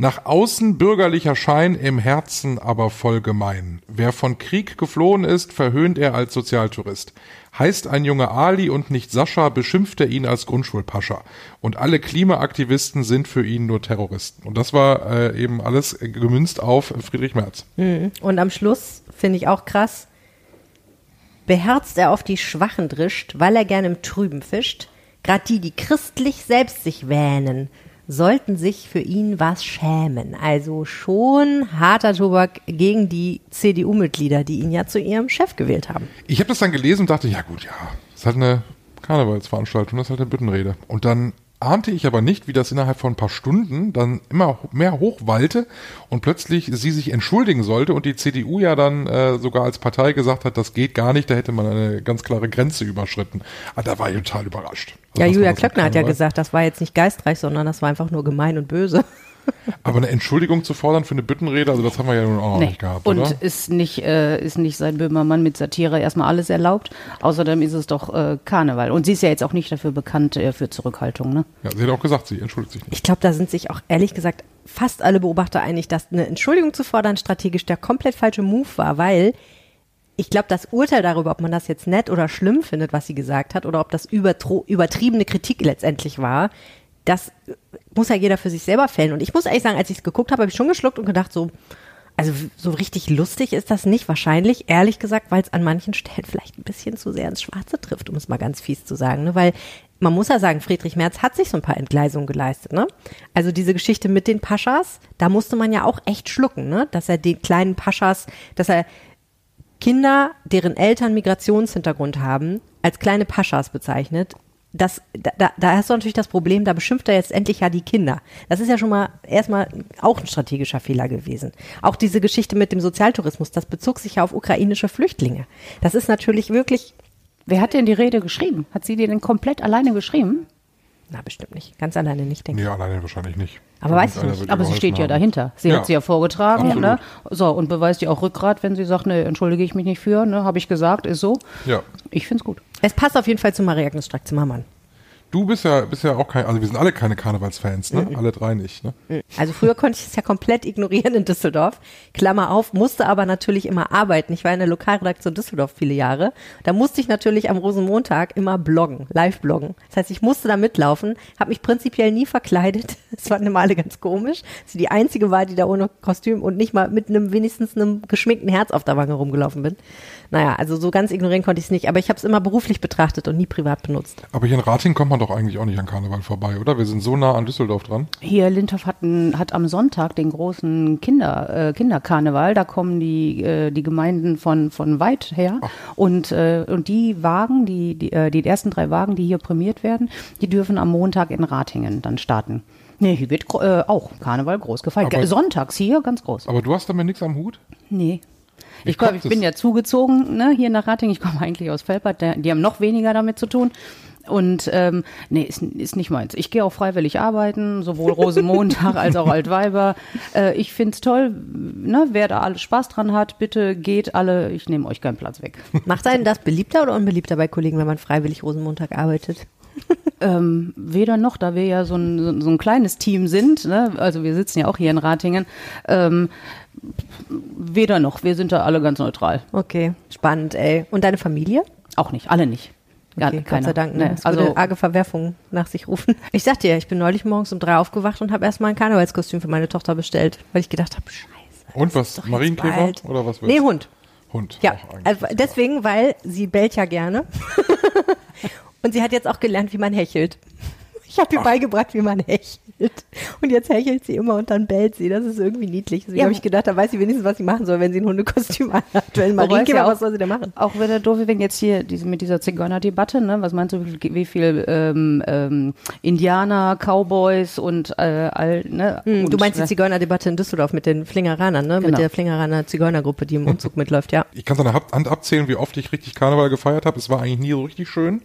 Nach außen bürgerlicher Schein, im Herzen aber voll gemein. Wer von Krieg geflohen ist, verhöhnt er als Sozialtourist. Heißt ein Junge Ali und nicht Sascha, beschimpft er ihn als Grundschulpascha. Und alle Klimaaktivisten sind für ihn nur Terroristen. Und das war äh, eben alles gemünzt auf Friedrich Merz. Und am Schluss finde ich auch krass. Beherzt er auf die Schwachen drischt, weil er gern im Trüben fischt. Grad die, die christlich selbst sich wähnen, sollten sich für ihn was schämen. Also schon harter Tobak gegen die CDU-Mitglieder, die ihn ja zu ihrem Chef gewählt haben. Ich habe das dann gelesen und dachte, ja gut, ja, ist halt eine Karnevalsveranstaltung, das ist halt eine Büttenrede. Und dann ahnte ich aber nicht, wie das innerhalb von ein paar Stunden dann immer mehr hochwallte und plötzlich sie sich entschuldigen sollte und die CDU ja dann äh, sogar als Partei gesagt hat, das geht gar nicht, da hätte man eine ganz klare Grenze überschritten. Ah, da war ich total überrascht. Also Ja, Julia Klöckner hat ja gesagt, das war jetzt nicht geistreich, sondern das war einfach nur gemein und böse. Aber eine Entschuldigung zu fordern für eine Büttenrede, also das haben wir ja nun auch noch Nee. nicht gehabt, Und oder? ist nicht, äh, ist nicht seit Böhmermann mit Satire erstmal alles erlaubt. Außerdem ist es doch äh, Karneval. Und sie ist ja jetzt auch nicht dafür bekannt äh, für Zurückhaltung. Ne? Ja, sie hat auch gesagt, sie entschuldigt sich nicht. Ich glaube, da sind sich auch ehrlich gesagt fast alle Beobachter einig, dass eine Entschuldigung zu fordern strategisch der komplett falsche Move war, weil ich glaube, das Urteil darüber, ob man das jetzt nett oder schlimm findet, was sie gesagt hat, oder ob das übertro- übertriebene Kritik letztendlich war, das muss ja jeder für sich selber fällen. Und ich muss ehrlich sagen, als ich es geguckt habe, habe ich schon geschluckt und gedacht so, also so richtig lustig ist das nicht. Wahrscheinlich, ehrlich gesagt, weil es an manchen Stellen vielleicht ein bisschen zu sehr ins Schwarze trifft, um es mal ganz fies zu sagen. Ne? Weil man muss ja sagen, Friedrich Merz hat sich so ein paar Entgleisungen geleistet. Ne? Also diese Geschichte mit den Paschas, da musste man ja auch echt schlucken, ne? dass er den kleinen Paschas, dass er Kinder, deren Eltern Migrationshintergrund haben, als kleine Paschas bezeichnet. Das, da, da hast du natürlich das Problem, da beschimpft er jetzt endlich ja die Kinder. Das ist ja schon mal erstmal auch ein strategischer Fehler gewesen. Auch diese Geschichte mit dem Sozialtourismus, das bezog sich ja auf ukrainische Flüchtlinge. Das ist natürlich wirklich. Wer hat denn die Rede geschrieben? Hat sie die denn komplett alleine geschrieben? Na, bestimmt nicht. Ganz alleine nicht, denke ich. Nee, alleine wahrscheinlich nicht. Aber weiß ich nicht. Aber sie steht ja dahinter. Sie ja. hat sie ja vorgetragen, Absolut. ne? So, und beweist ihr auch Rückgrat, wenn sie sagt, ne, entschuldige ich mich nicht für, ne? Habe ich gesagt, ist so. Ja. Ich find's gut. Es passt auf jeden Fall zu Maria-Agnes Strack-Zimmermann. Du bist ja, bist ja auch kein, also wir sind alle keine Karnevalsfans, ne? Mhm. Alle drei nicht, ne? Mhm. Also früher konnte ich es ja komplett ignorieren in Düsseldorf. Klammer auf, musste aber natürlich immer arbeiten. Ich war in der Lokalredaktion Düsseldorf viele Jahre. Da musste ich natürlich am Rosenmontag immer bloggen, live bloggen. Das heißt, ich musste da mitlaufen, habe mich prinzipiell nie verkleidet. Das war eine Male ganz komisch. Ich die einzige war, die da ohne Kostüm und nicht mal mit einem wenigstens einem geschminkten Herz auf der Wange rumgelaufen bin. Naja, also so ganz ignorieren konnte ich es nicht, aber ich habe es immer beruflich betrachtet und nie privat benutzt. Aber hier in Rating kommt man doch eigentlich auch nicht an Karneval vorbei, oder? Wir sind so nah an Düsseldorf dran. Hier, Lindhoff hat, ein, hat am Sonntag den großen Kinder, äh, Kinderkarneval. Da kommen die, äh, die Gemeinden von, von weit her. Und, äh, und die Wagen, die, die, äh, die ersten drei Wagen, die hier prämiert werden, die dürfen am Montag in Ratingen dann starten. Nee, hier wird äh, auch Karneval groß gefeiert. Aber, Sonntags hier ganz groß. Aber du hast damit nichts am Hut? Nee. Ich glaube, ich bin ja zugezogen ne, hier nach Ratingen. Ich komme eigentlich aus Felbert. Die haben noch weniger damit zu tun. Und ähm, nee, ist, ist nicht meins. Ich gehe auch freiwillig arbeiten, sowohl Rosenmontag als auch Altweiber. Äh, ich find's toll, ne, wer da alles Spaß dran hat, bitte geht alle, ich nehme euch keinen Platz weg. Macht einen das beliebter oder unbeliebter bei Kollegen, wenn man freiwillig Rosenmontag arbeitet? ähm, weder noch, da wir ja so ein, so ein kleines Team sind, ne? also wir sitzen ja auch hier in Ratingen, ähm, weder noch, wir sind da alle ganz neutral. Okay, spannend, ey. Und deine Familie? Auch nicht, alle nicht. Okay, Gott sei Dank. Ne? Nee, also arge Verwerfungen nach sich rufen. Ich sagte ja, ich bin neulich morgens um drei aufgewacht und habe erstmal ein Karnevalskostüm für meine Tochter bestellt, weil ich gedacht habe, scheiße. Und was? Marienkäfer oder was? Nee, Hund. Hund. Ja, also deswegen, weil sie bellt ja gerne. und sie hat jetzt auch gelernt, wie man hechelt. Ich habe ihr Ach. beigebracht, wie man hechelt. Und jetzt hechelt sie immer und dann bellt sie. Das ist irgendwie niedlich. Deswegen ja. habe ich gedacht, da weiß sie wenigstens, was sie machen soll, wenn sie ein Hundekostüm anhat. Wenn Marienkäfer, ja was soll sie denn machen? Auch wenn der doofe wegen jetzt hier diese, mit dieser Zigeuner-Debatte, ne? Was meinst du, wie viel, wie viel ähm, ähm, Indianer, Cowboys und äh, all, ne? Hm, und, du meinst die Zigeuner-Debatte in Düsseldorf mit den Flingeranern, ne? Genau. Mit der Flingeraner Zigeunergruppe, die im Umzug mitläuft, ja. Ich kann es an der Hand abzählen, wie oft ich richtig Karneval gefeiert habe. Es war eigentlich nie so richtig schön.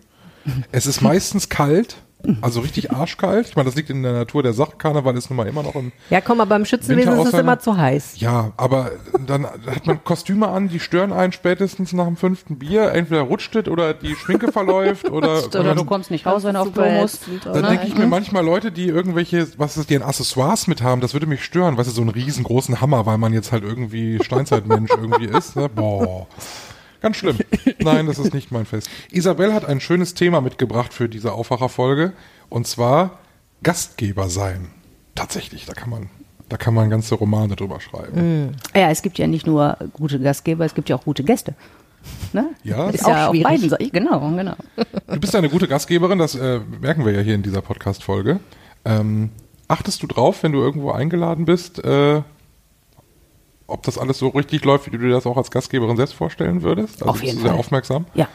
Es ist meistens kalt. Also richtig arschkalt. Ich meine, das liegt in der Natur der Sache. Karneval ist nun mal immer noch im. Ja, komm, aber beim Schützenwesen ist es immer zu heiß. Ja, aber dann hat man Kostüme an, die stören einen spätestens nach dem fünften Bier. Entweder rutscht es oder die Schminke verläuft oder. oder, du kommst nicht raus, wenn du auf Klo musst. Dann denke ich mir manchmal Leute, die irgendwelche, was ist, die ein Accessoires mit haben, das würde mich stören. Weißt du, so einen riesengroßen Hammer, weil man jetzt halt irgendwie Steinzeitmensch irgendwie ist. Ne? Boah. Ganz schlimm. Nein, das ist nicht mein Fest. Isabel hat ein schönes Thema mitgebracht für diese Aufwacherfolge und zwar Gastgeber sein. Tatsächlich, da kann man da kann man ganze Romane drüber schreiben. Mm. Ja, es gibt ja nicht nur gute Gastgeber, es gibt ja auch gute Gäste. Ne? Ja, ist ja auf beiden Seiten. Genau, genau. Du bist ja eine gute Gastgeberin, das äh, merken wir ja hier in dieser Podcast-Folge. Ähm, achtest du drauf, wenn du irgendwo eingeladen bist, äh, ob das alles so richtig läuft, wie du dir das auch als Gastgeberin selbst vorstellen würdest? Also Auf jeden bist du sehr aufmerksam? Ja.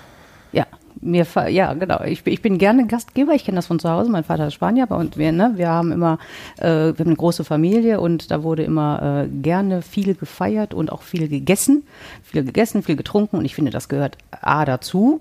Ja, mir ja genau. Ich, ich bin gerne Gastgeber. Ich kenne das von zu Hause. Mein Vater ist Spanier, und wir ne, wir haben immer äh, wir haben eine große Familie und da wurde immer äh, gerne viel gefeiert und auch viel gegessen, viel gegessen, viel getrunken und ich finde, das gehört a dazu.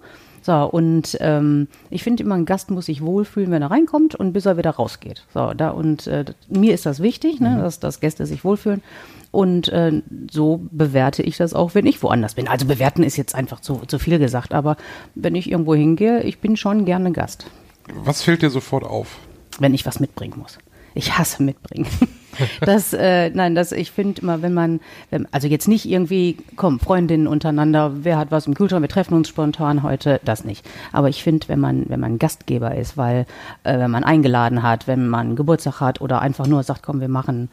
So, und ähm, ich finde immer, ein Gast muss sich wohlfühlen, wenn er reinkommt und bis er wieder rausgeht. So, da und äh, mir ist das wichtig, ne, mhm. dass, dass Gäste sich wohlfühlen. Und äh, so bewerte ich das auch, wenn ich woanders bin. Also bewerten ist jetzt einfach zu, zu viel gesagt, aber wenn ich irgendwo hingehe, ich bin schon gerne Gast. Was fällt dir sofort auf? Wenn ich was mitbringen muss. Ich hasse mitbringen. das, äh, nein, das, ich finde immer, wenn man, wenn, also jetzt nicht irgendwie, komm, Freundinnen untereinander, wer hat was im Kühlschrank, wir treffen uns spontan heute, das nicht. Aber ich finde, wenn man, wenn man Gastgeber ist, weil, äh, wenn man eingeladen hat, wenn man Geburtstag hat oder einfach nur sagt, komm, wir machen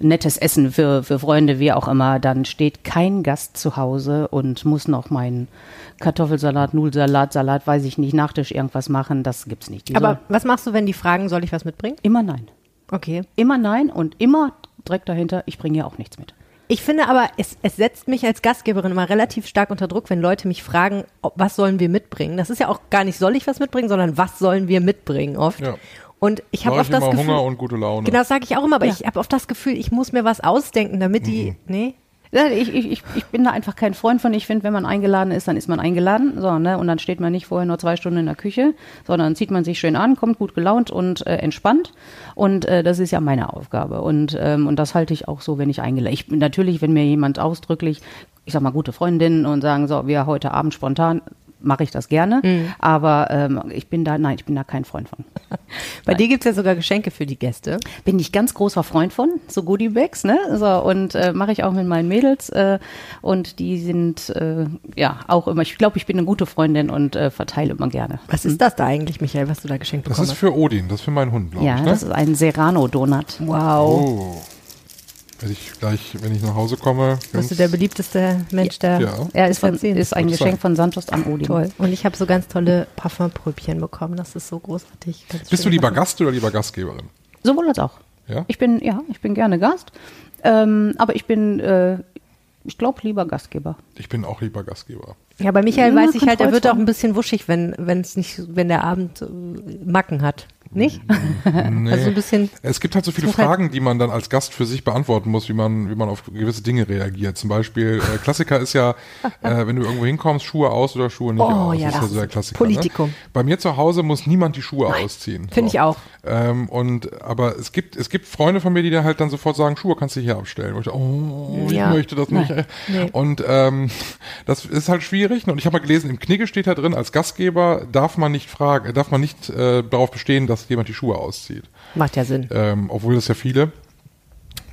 nettes Essen für, für Freunde, wie auch immer, dann steht kein Gast zu Hause und muss noch meinen Kartoffelsalat, Nudelsalat, Salat, weiß ich nicht, Nachtisch irgendwas machen, das gibt's nicht. Die Aber was machst du, wenn die fragen, soll ich was mitbringen? immer nein. Okay. Immer nein und immer direkt dahinter, ich bringe ja auch nichts mit. Ich finde aber, es, es setzt mich als Gastgeberin immer relativ stark unter Druck, wenn Leute mich fragen, was sollen wir mitbringen. Das ist ja auch gar nicht, soll ich was mitbringen, sondern was sollen wir mitbringen oft. Ja. Und ich habe oft das Gefühl, Hunger und gute Laune. genau das sage ich auch immer, aber Ja. ich habe oft das Gefühl, ich muss mir was ausdenken, damit die, nee, Ja, Ich, ich, ich, bin da einfach kein Freund von. Ich finde, wenn man eingeladen ist, dann ist man eingeladen. So, ne? Und dann steht man nicht vorher nur zwei Stunden in der Küche, sondern zieht man sich schön an, kommt gut gelaunt und äh, entspannt. Und äh, das ist ja meine Aufgabe. Und, ähm, und das halte ich auch so, wenn ich eingeladen Ich bin natürlich, wenn mir jemand ausdrücklich, ich sag mal, gute Freundinnen und sagen, so, wir heute Abend spontan, mache ich das gerne. Aber ähm, ich bin da, nein, ich bin da kein Freund von. Bei dir gibt's ja sogar Geschenke für die Gäste. bin ich ganz großer Freund von, so Goodie Bags, ne? So, und äh, mache ich auch mit meinen Mädels äh, und die sind äh, ja auch immer, ich glaube, ich bin eine gute Freundin und äh, verteile immer gerne. Was ist das da eigentlich, Michael, was du da geschenkt das bekommen ist für Odin, das ist für meinen Hund, glaube Ja, ich. Ne? das ist ein Serrano-Donut. Wow. oh. Werde ich gleich, wenn ich nach Hause komme. Bist du der beliebteste Mensch der Ja. Er ist, von, ist ein Geschenk sein. von Santos an Odin. Toll. Und ich habe so ganz tolle Parfumpröbchen bekommen. Das ist so großartig. Ganz Bist du lieber gemacht. Gast oder lieber Gastgeberin? Sowohl als auch. Ja? Ich bin, ja, ich bin gerne Gast, ähm, aber ich bin, äh, ich glaube, lieber Gastgeber. Ich bin auch lieber Gastgeber. Ja, bei Michael Ja, weiß ich halt, er wird auch ein bisschen wuschig, wenn wenn es nicht, wenn der Abend äh, Macken hat. Nicht? Nee. Also ein bisschen. Es gibt halt so viele muss halt- Fragen, die man dann als Gast für sich beantworten muss, wie man, wie man auf gewisse Dinge reagiert. Zum Beispiel, äh, Klassiker ist ja, äh, wenn du irgendwo hinkommst, Schuhe aus oder Schuhe nicht Oh, aus. ja, das ist ja so der Klassiker. Politikum. Ne? Bei mir zu Hause muss niemand die Schuhe ausziehen. Finde ich auch. Ähm, und aber es gibt es gibt Freunde von mir, die da halt dann sofort sagen, Schuhe kannst du hier abstellen. Und ich, oh, ich Ja. möchte das nicht. Nee. Und ähm, das ist halt schwierig. Und ich habe mal gelesen, im Knigge steht da drin, als Gastgeber darf man nicht fragen, darf man nicht äh, darauf bestehen, dass jemand die Schuhe auszieht. Macht ja Sinn. Ähm, obwohl das ja viele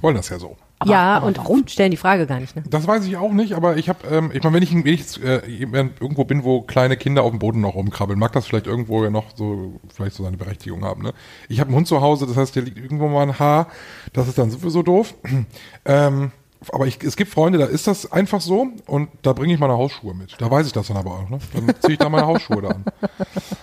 wollen das ja so. ja, und stellen die Frage gar nicht, ne? Das weiß ich auch nicht, aber ich habe, ähm, ich meine, wenn ich, wenn ich äh, irgendwo bin, wo kleine Kinder auf dem Boden noch rumkrabbeln, mag das vielleicht irgendwo ja noch so, vielleicht so seine Berechtigung haben. Ne? Ich habe einen Hund zu Hause, das heißt, der liegt irgendwo mal ein Haar, das ist dann sowieso doof. ähm, aber ich, es gibt Freunde, da ist das einfach so und da bringe ich meine Hausschuhe mit. Da weiß ich das dann aber auch. Ne? Dann ziehe ich da meine Hausschuhe da an.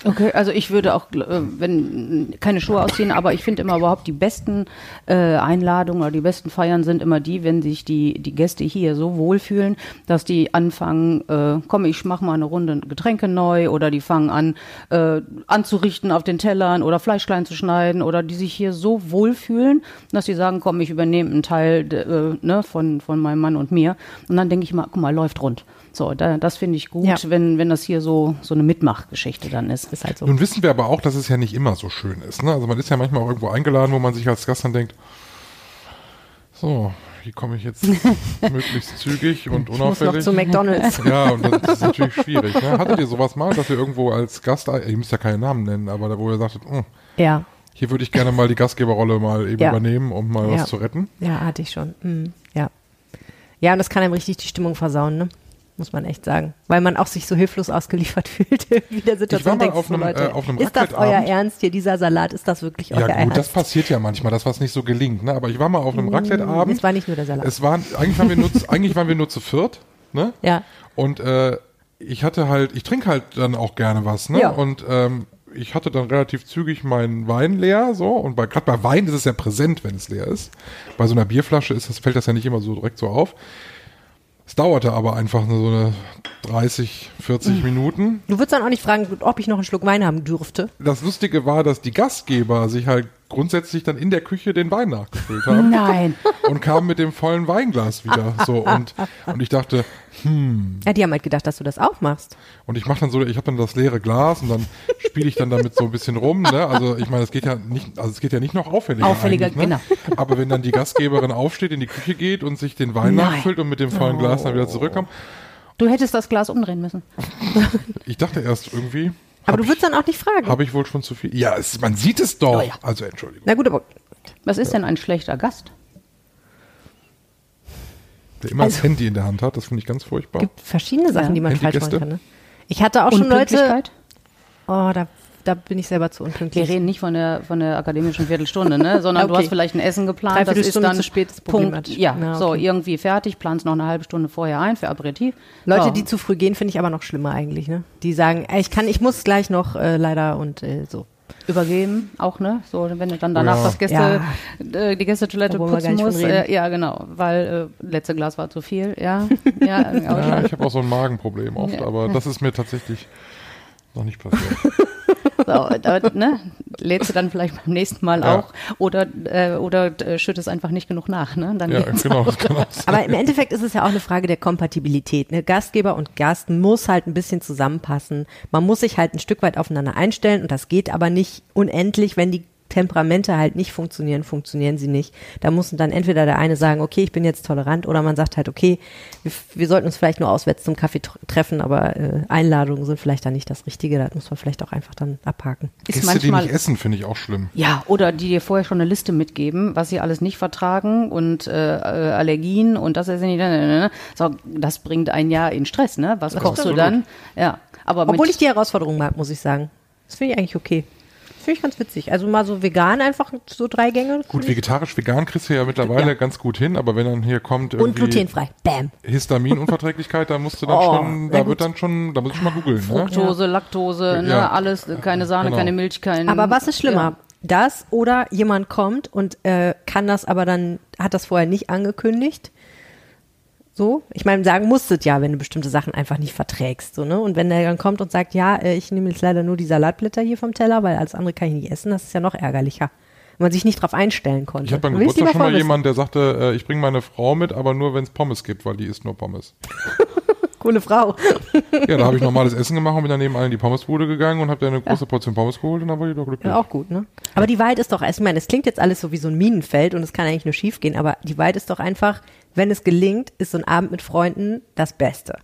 Okay, also ich würde auch, äh, wenn keine Schuhe ausziehen, aber ich finde immer überhaupt die besten äh, Einladungen oder die besten Feiern sind immer die, wenn sich die die Gäste hier so wohlfühlen, dass die anfangen, äh, komm, ich mache mal eine Runde Getränke neu oder die fangen an äh, anzurichten auf den Tellern oder Fleisch klein zu schneiden oder die sich hier so wohlfühlen, dass sie sagen, komm, ich übernehme einen Teil äh, ne, von von meinem Mann und mir und dann denke ich mal, guck mal, läuft rund. So, da, das finde ich gut, Ja. wenn wenn das hier so so eine Mitmachgeschichte dann ist. Ist halt so. Nun wissen wir aber auch, dass es ja nicht immer so schön ist. Ne? Also man ist ja manchmal auch irgendwo eingeladen, wo man sich als Gast dann denkt, so, wie komme ich jetzt möglichst zügig und Ich muss noch unauffällig? zu McDonalds. Ja, und das ist natürlich schwierig. Ne? Hattet ihr sowas mal, dass ihr irgendwo als Gast, ihr müsst ja keine Namen nennen, aber da, wo ihr sagtet, "Hm, Ja, hier würde ich gerne mal die Gastgeberrolle mal eben Ja. übernehmen, um mal Ja. was zu retten? ja, hatte ich schon. Mhm. Ja. Ja, und das kann einem richtig die Stimmung versauen, ne? Muss man echt sagen. Weil man auch sich so hilflos ausgeliefert fühlt wie der Situation. mal denkst auf einem, Leute, äh, auf einem ist das euer. Ernst hier, dieser Salat? Ist das wirklich euer Ja Ernst? gut, das passiert ja manchmal, dass was nicht so gelingt. Ne? Aber ich war mal auf einem Raclette-Abend. Es war nicht nur der Salat. Es waren, eigentlich waren wir nur, zu- eigentlich waren wir nur zu viert, ne? ja. Und äh, ich hatte halt, ich trinke halt dann auch gerne was, ne? Ja. Und ähm, ich hatte dann relativ zügig meinen Wein leer, so. Und bei, gerade bei Wein ist es ja präsent, wenn es leer ist. Bei so einer Bierflasche ist das, fällt das ja nicht immer so direkt so auf. Es dauerte aber einfach nur so eine 30, 40 Mhm. Minuten. Du würdest dann auch nicht fragen, ob ich noch einen Schluck Wein haben dürfte. Das Lustige war, dass die Gastgeber sich halt grundsätzlich dann in der Küche den Wein nachgefüllt haben. Nein. und kamen mit dem vollen Weinglas wieder. So und, und ich dachte, Ja, die haben halt gedacht, dass du das auch machst. und ich mache dann so, ich habe dann das leere Glas und dann spiele ich dann damit so ein bisschen rum. Ne? Also ich meine, es geht ja nicht, also es geht ja nicht noch auffälliger. Auffälliger, ne? Aber wenn dann die Gastgeberin aufsteht, in die Küche geht und sich den Wein Nein. nachfüllt und mit dem vollen Glas dann wieder zurückkommt, Du hättest das Glas umdrehen müssen. ich dachte erst irgendwie. Aber du würdest dann auch nicht fragen. Habe ich wohl schon zu viel. Ja, es, man sieht es doch. Oh ja. Also Entschuldigung. Na gut, aber was ist ja. denn ein schlechter Gast? Der immer also, das Handy in der Hand hat, das finde ich ganz furchtbar. Es gibt verschiedene Sachen, die man falsch machen kann. Ne? Ich hatte auch schon Leute. Oh, da da bin ich selber zu Wir unpünktlich. reden nicht von der, von der akademischen Viertelstunde, ne? sondern du Okay. hast vielleicht ein Essen geplant, das ist dann zu spät ist Punkt, ja, Na, so okay. irgendwie fertig, planst noch eine halbe Stunde vorher ein für Aperitif. Leute, ja. die zu früh gehen, finde ich aber noch schlimmer eigentlich. Ne? Die sagen, ey, ich kann, ich muss gleich noch äh, leider und äh, so. übergeben, auch, ne? So, wenn du dann danach Ja. das Gäste, äh, die Gästetoilette wir putzen musst. Äh, ja, genau, weil äh, letzte Glas war zu viel, ja. ja, auch Ja, schon. ich habe auch so ein Magenproblem oft, Ja. aber das ist mir tatsächlich noch nicht passiert. So, da, ne? Lädst du dann vielleicht beim nächsten Mal Ja. auch oder, äh, oder äh, schüttest einfach nicht genug nach, ne? Dann ja, genau. sein. Aber im Endeffekt ist es ja auch eine Frage der Kompatibilität. Ne? Gastgeber und Gast muss halt ein bisschen zusammenpassen. Man muss sich halt ein Stück weit aufeinander einstellen und das geht aber nicht unendlich, wenn die Temperamente halt nicht funktionieren, funktionieren sie nicht. Da muss dann entweder der eine sagen, okay, ich bin jetzt tolerant, oder man sagt halt, okay, wir, wir sollten uns vielleicht nur auswärts zum Kaffee tr- treffen, aber äh, Einladungen sind vielleicht dann nicht das Richtige. Da muss man vielleicht auch einfach dann abhaken. Ist Gäste, die manchmal nicht essen, finde ich auch schlimm. Ja, oder die dir vorher schon eine Liste mitgeben, was sie alles nicht vertragen und äh, äh, Allergien und das ist nicht. So, das bringt ein Jahr in Stress, ne? Was kochst du dann? Ja, aber Obwohl ich die Herausforderung mag, muss ich sagen. Das finde ich eigentlich okay. Das finde ich ganz witzig. Also mal so vegan einfach so drei Gänge. Gut, vegetarisch, vegan kriegst du ja mittlerweile Ja. ganz gut hin, aber wenn dann hier kommt Und glutenfrei. Bam. Histaminunverträglichkeit, da musst du dann Oh, schon, da gut. wird dann schon, da muss ich mal googeln. Ne? Fructose, Laktose, ne, Ja. alles, äh, keine Sahne, Genau. keine Milch, kein. Aber was ist schlimmer? Ja. Das oder jemand kommt und äh, kann das aber dann, hat das vorher nicht angekündigt. So, ich meine, sagen musstet ja, wenn du bestimmte Sachen einfach nicht verträgst. So, ne? Und wenn der dann kommt und sagt, ja, äh, ich nehme jetzt leider nur die Salatblätter hier vom Teller, weil alles andere kann ich nicht essen, das ist ja noch ärgerlicher. Wenn man sich nicht drauf einstellen konnte. Ich habe beim Geburtstag schon mal jemanden, der sagte, äh, ich bringe meine Frau mit, aber nur wenn es Pommes gibt, weil die isst nur Pommes. Coole Frau. Ja, da habe ich normales Essen gemacht und bin dann neben allen in die Pommesbude gegangen und habe dann eine große Portion Pommes geholt und dann war die doch glücklich. Ja, auch gut, ne? Aber die Wahrheit ist doch, also ich meine, es klingt jetzt alles so wie so ein Minenfeld und es kann eigentlich nur schief gehen, aber die Wahrheit ist doch einfach, wenn es gelingt, ist so ein Abend mit Freunden das Beste.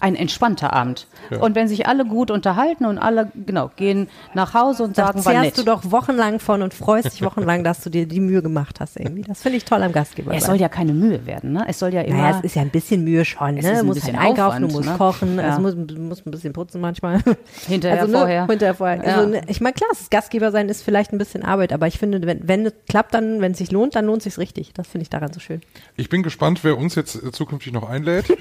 Ein entspannter Abend. Ja. Und wenn sich alle gut unterhalten und alle, genau, gehen nach Hause und Da sagen, nett. zehrst du doch wochenlang von und freust dich wochenlang, dass du dir die Mühe gemacht hast irgendwie. Das finde ich toll am Gastgeber. es sein. soll ja keine Mühe werden, ne? Es soll ja immer. naja, es ist ja ein bisschen Mühe schon, Es ne? ist Du ein musst bisschen halt einkaufen, du musst ne? kochen, Ja. also musst, du musst ein bisschen putzen manchmal. Hinterher, also, ne, vorher. Hinterher, vorher. Ja. Also, ne, ich meine, klar, das Gastgeber sein ist vielleicht ein bisschen Arbeit, aber ich finde, wenn, wenn es klappt, dann, wenn es sich lohnt, dann lohnt es sich richtig. Das finde ich daran so schön. Ich bin gespannt, wer uns jetzt äh, zukünftig noch einlädt.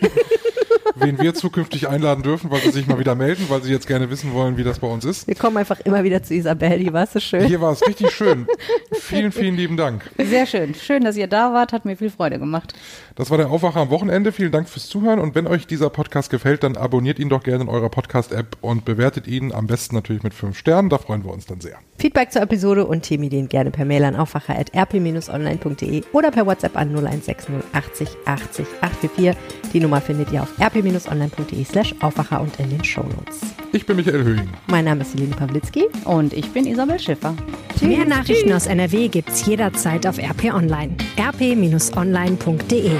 wen wir zukünftig einladen dürfen, weil sie sich mal wieder melden, weil sie jetzt gerne wissen wollen, wie das bei uns ist. Wir kommen einfach immer wieder zu Isabel, die war so schön. Hier war es richtig schön. Vielen, vielen lieben Dank. Sehr schön. Schön, dass ihr da wart. Hat mir viel Freude gemacht. Das war der Aufwacher am Wochenende. Vielen Dank fürs Zuhören. Und wenn euch dieser Podcast gefällt, dann abonniert ihn doch gerne in eurer Podcast-App und bewertet ihn am besten natürlich mit fünf Sternen. Da freuen wir uns dann sehr. Feedback zur Episode und Themenideen gerne per Mail an aufwacher.rp-online.de oder per WhatsApp an 0160 80 80 844. Die Nummer findet ihr auf rp-online.de slash aufwacher und in den Shownotes. Ich bin Michael Höhing. Mein Name ist Helene Pawlitzki. Und ich bin Isabel Schiffer. Mehr Nachrichten aus NRW gibt's jederzeit auf RP Online. rp-online.de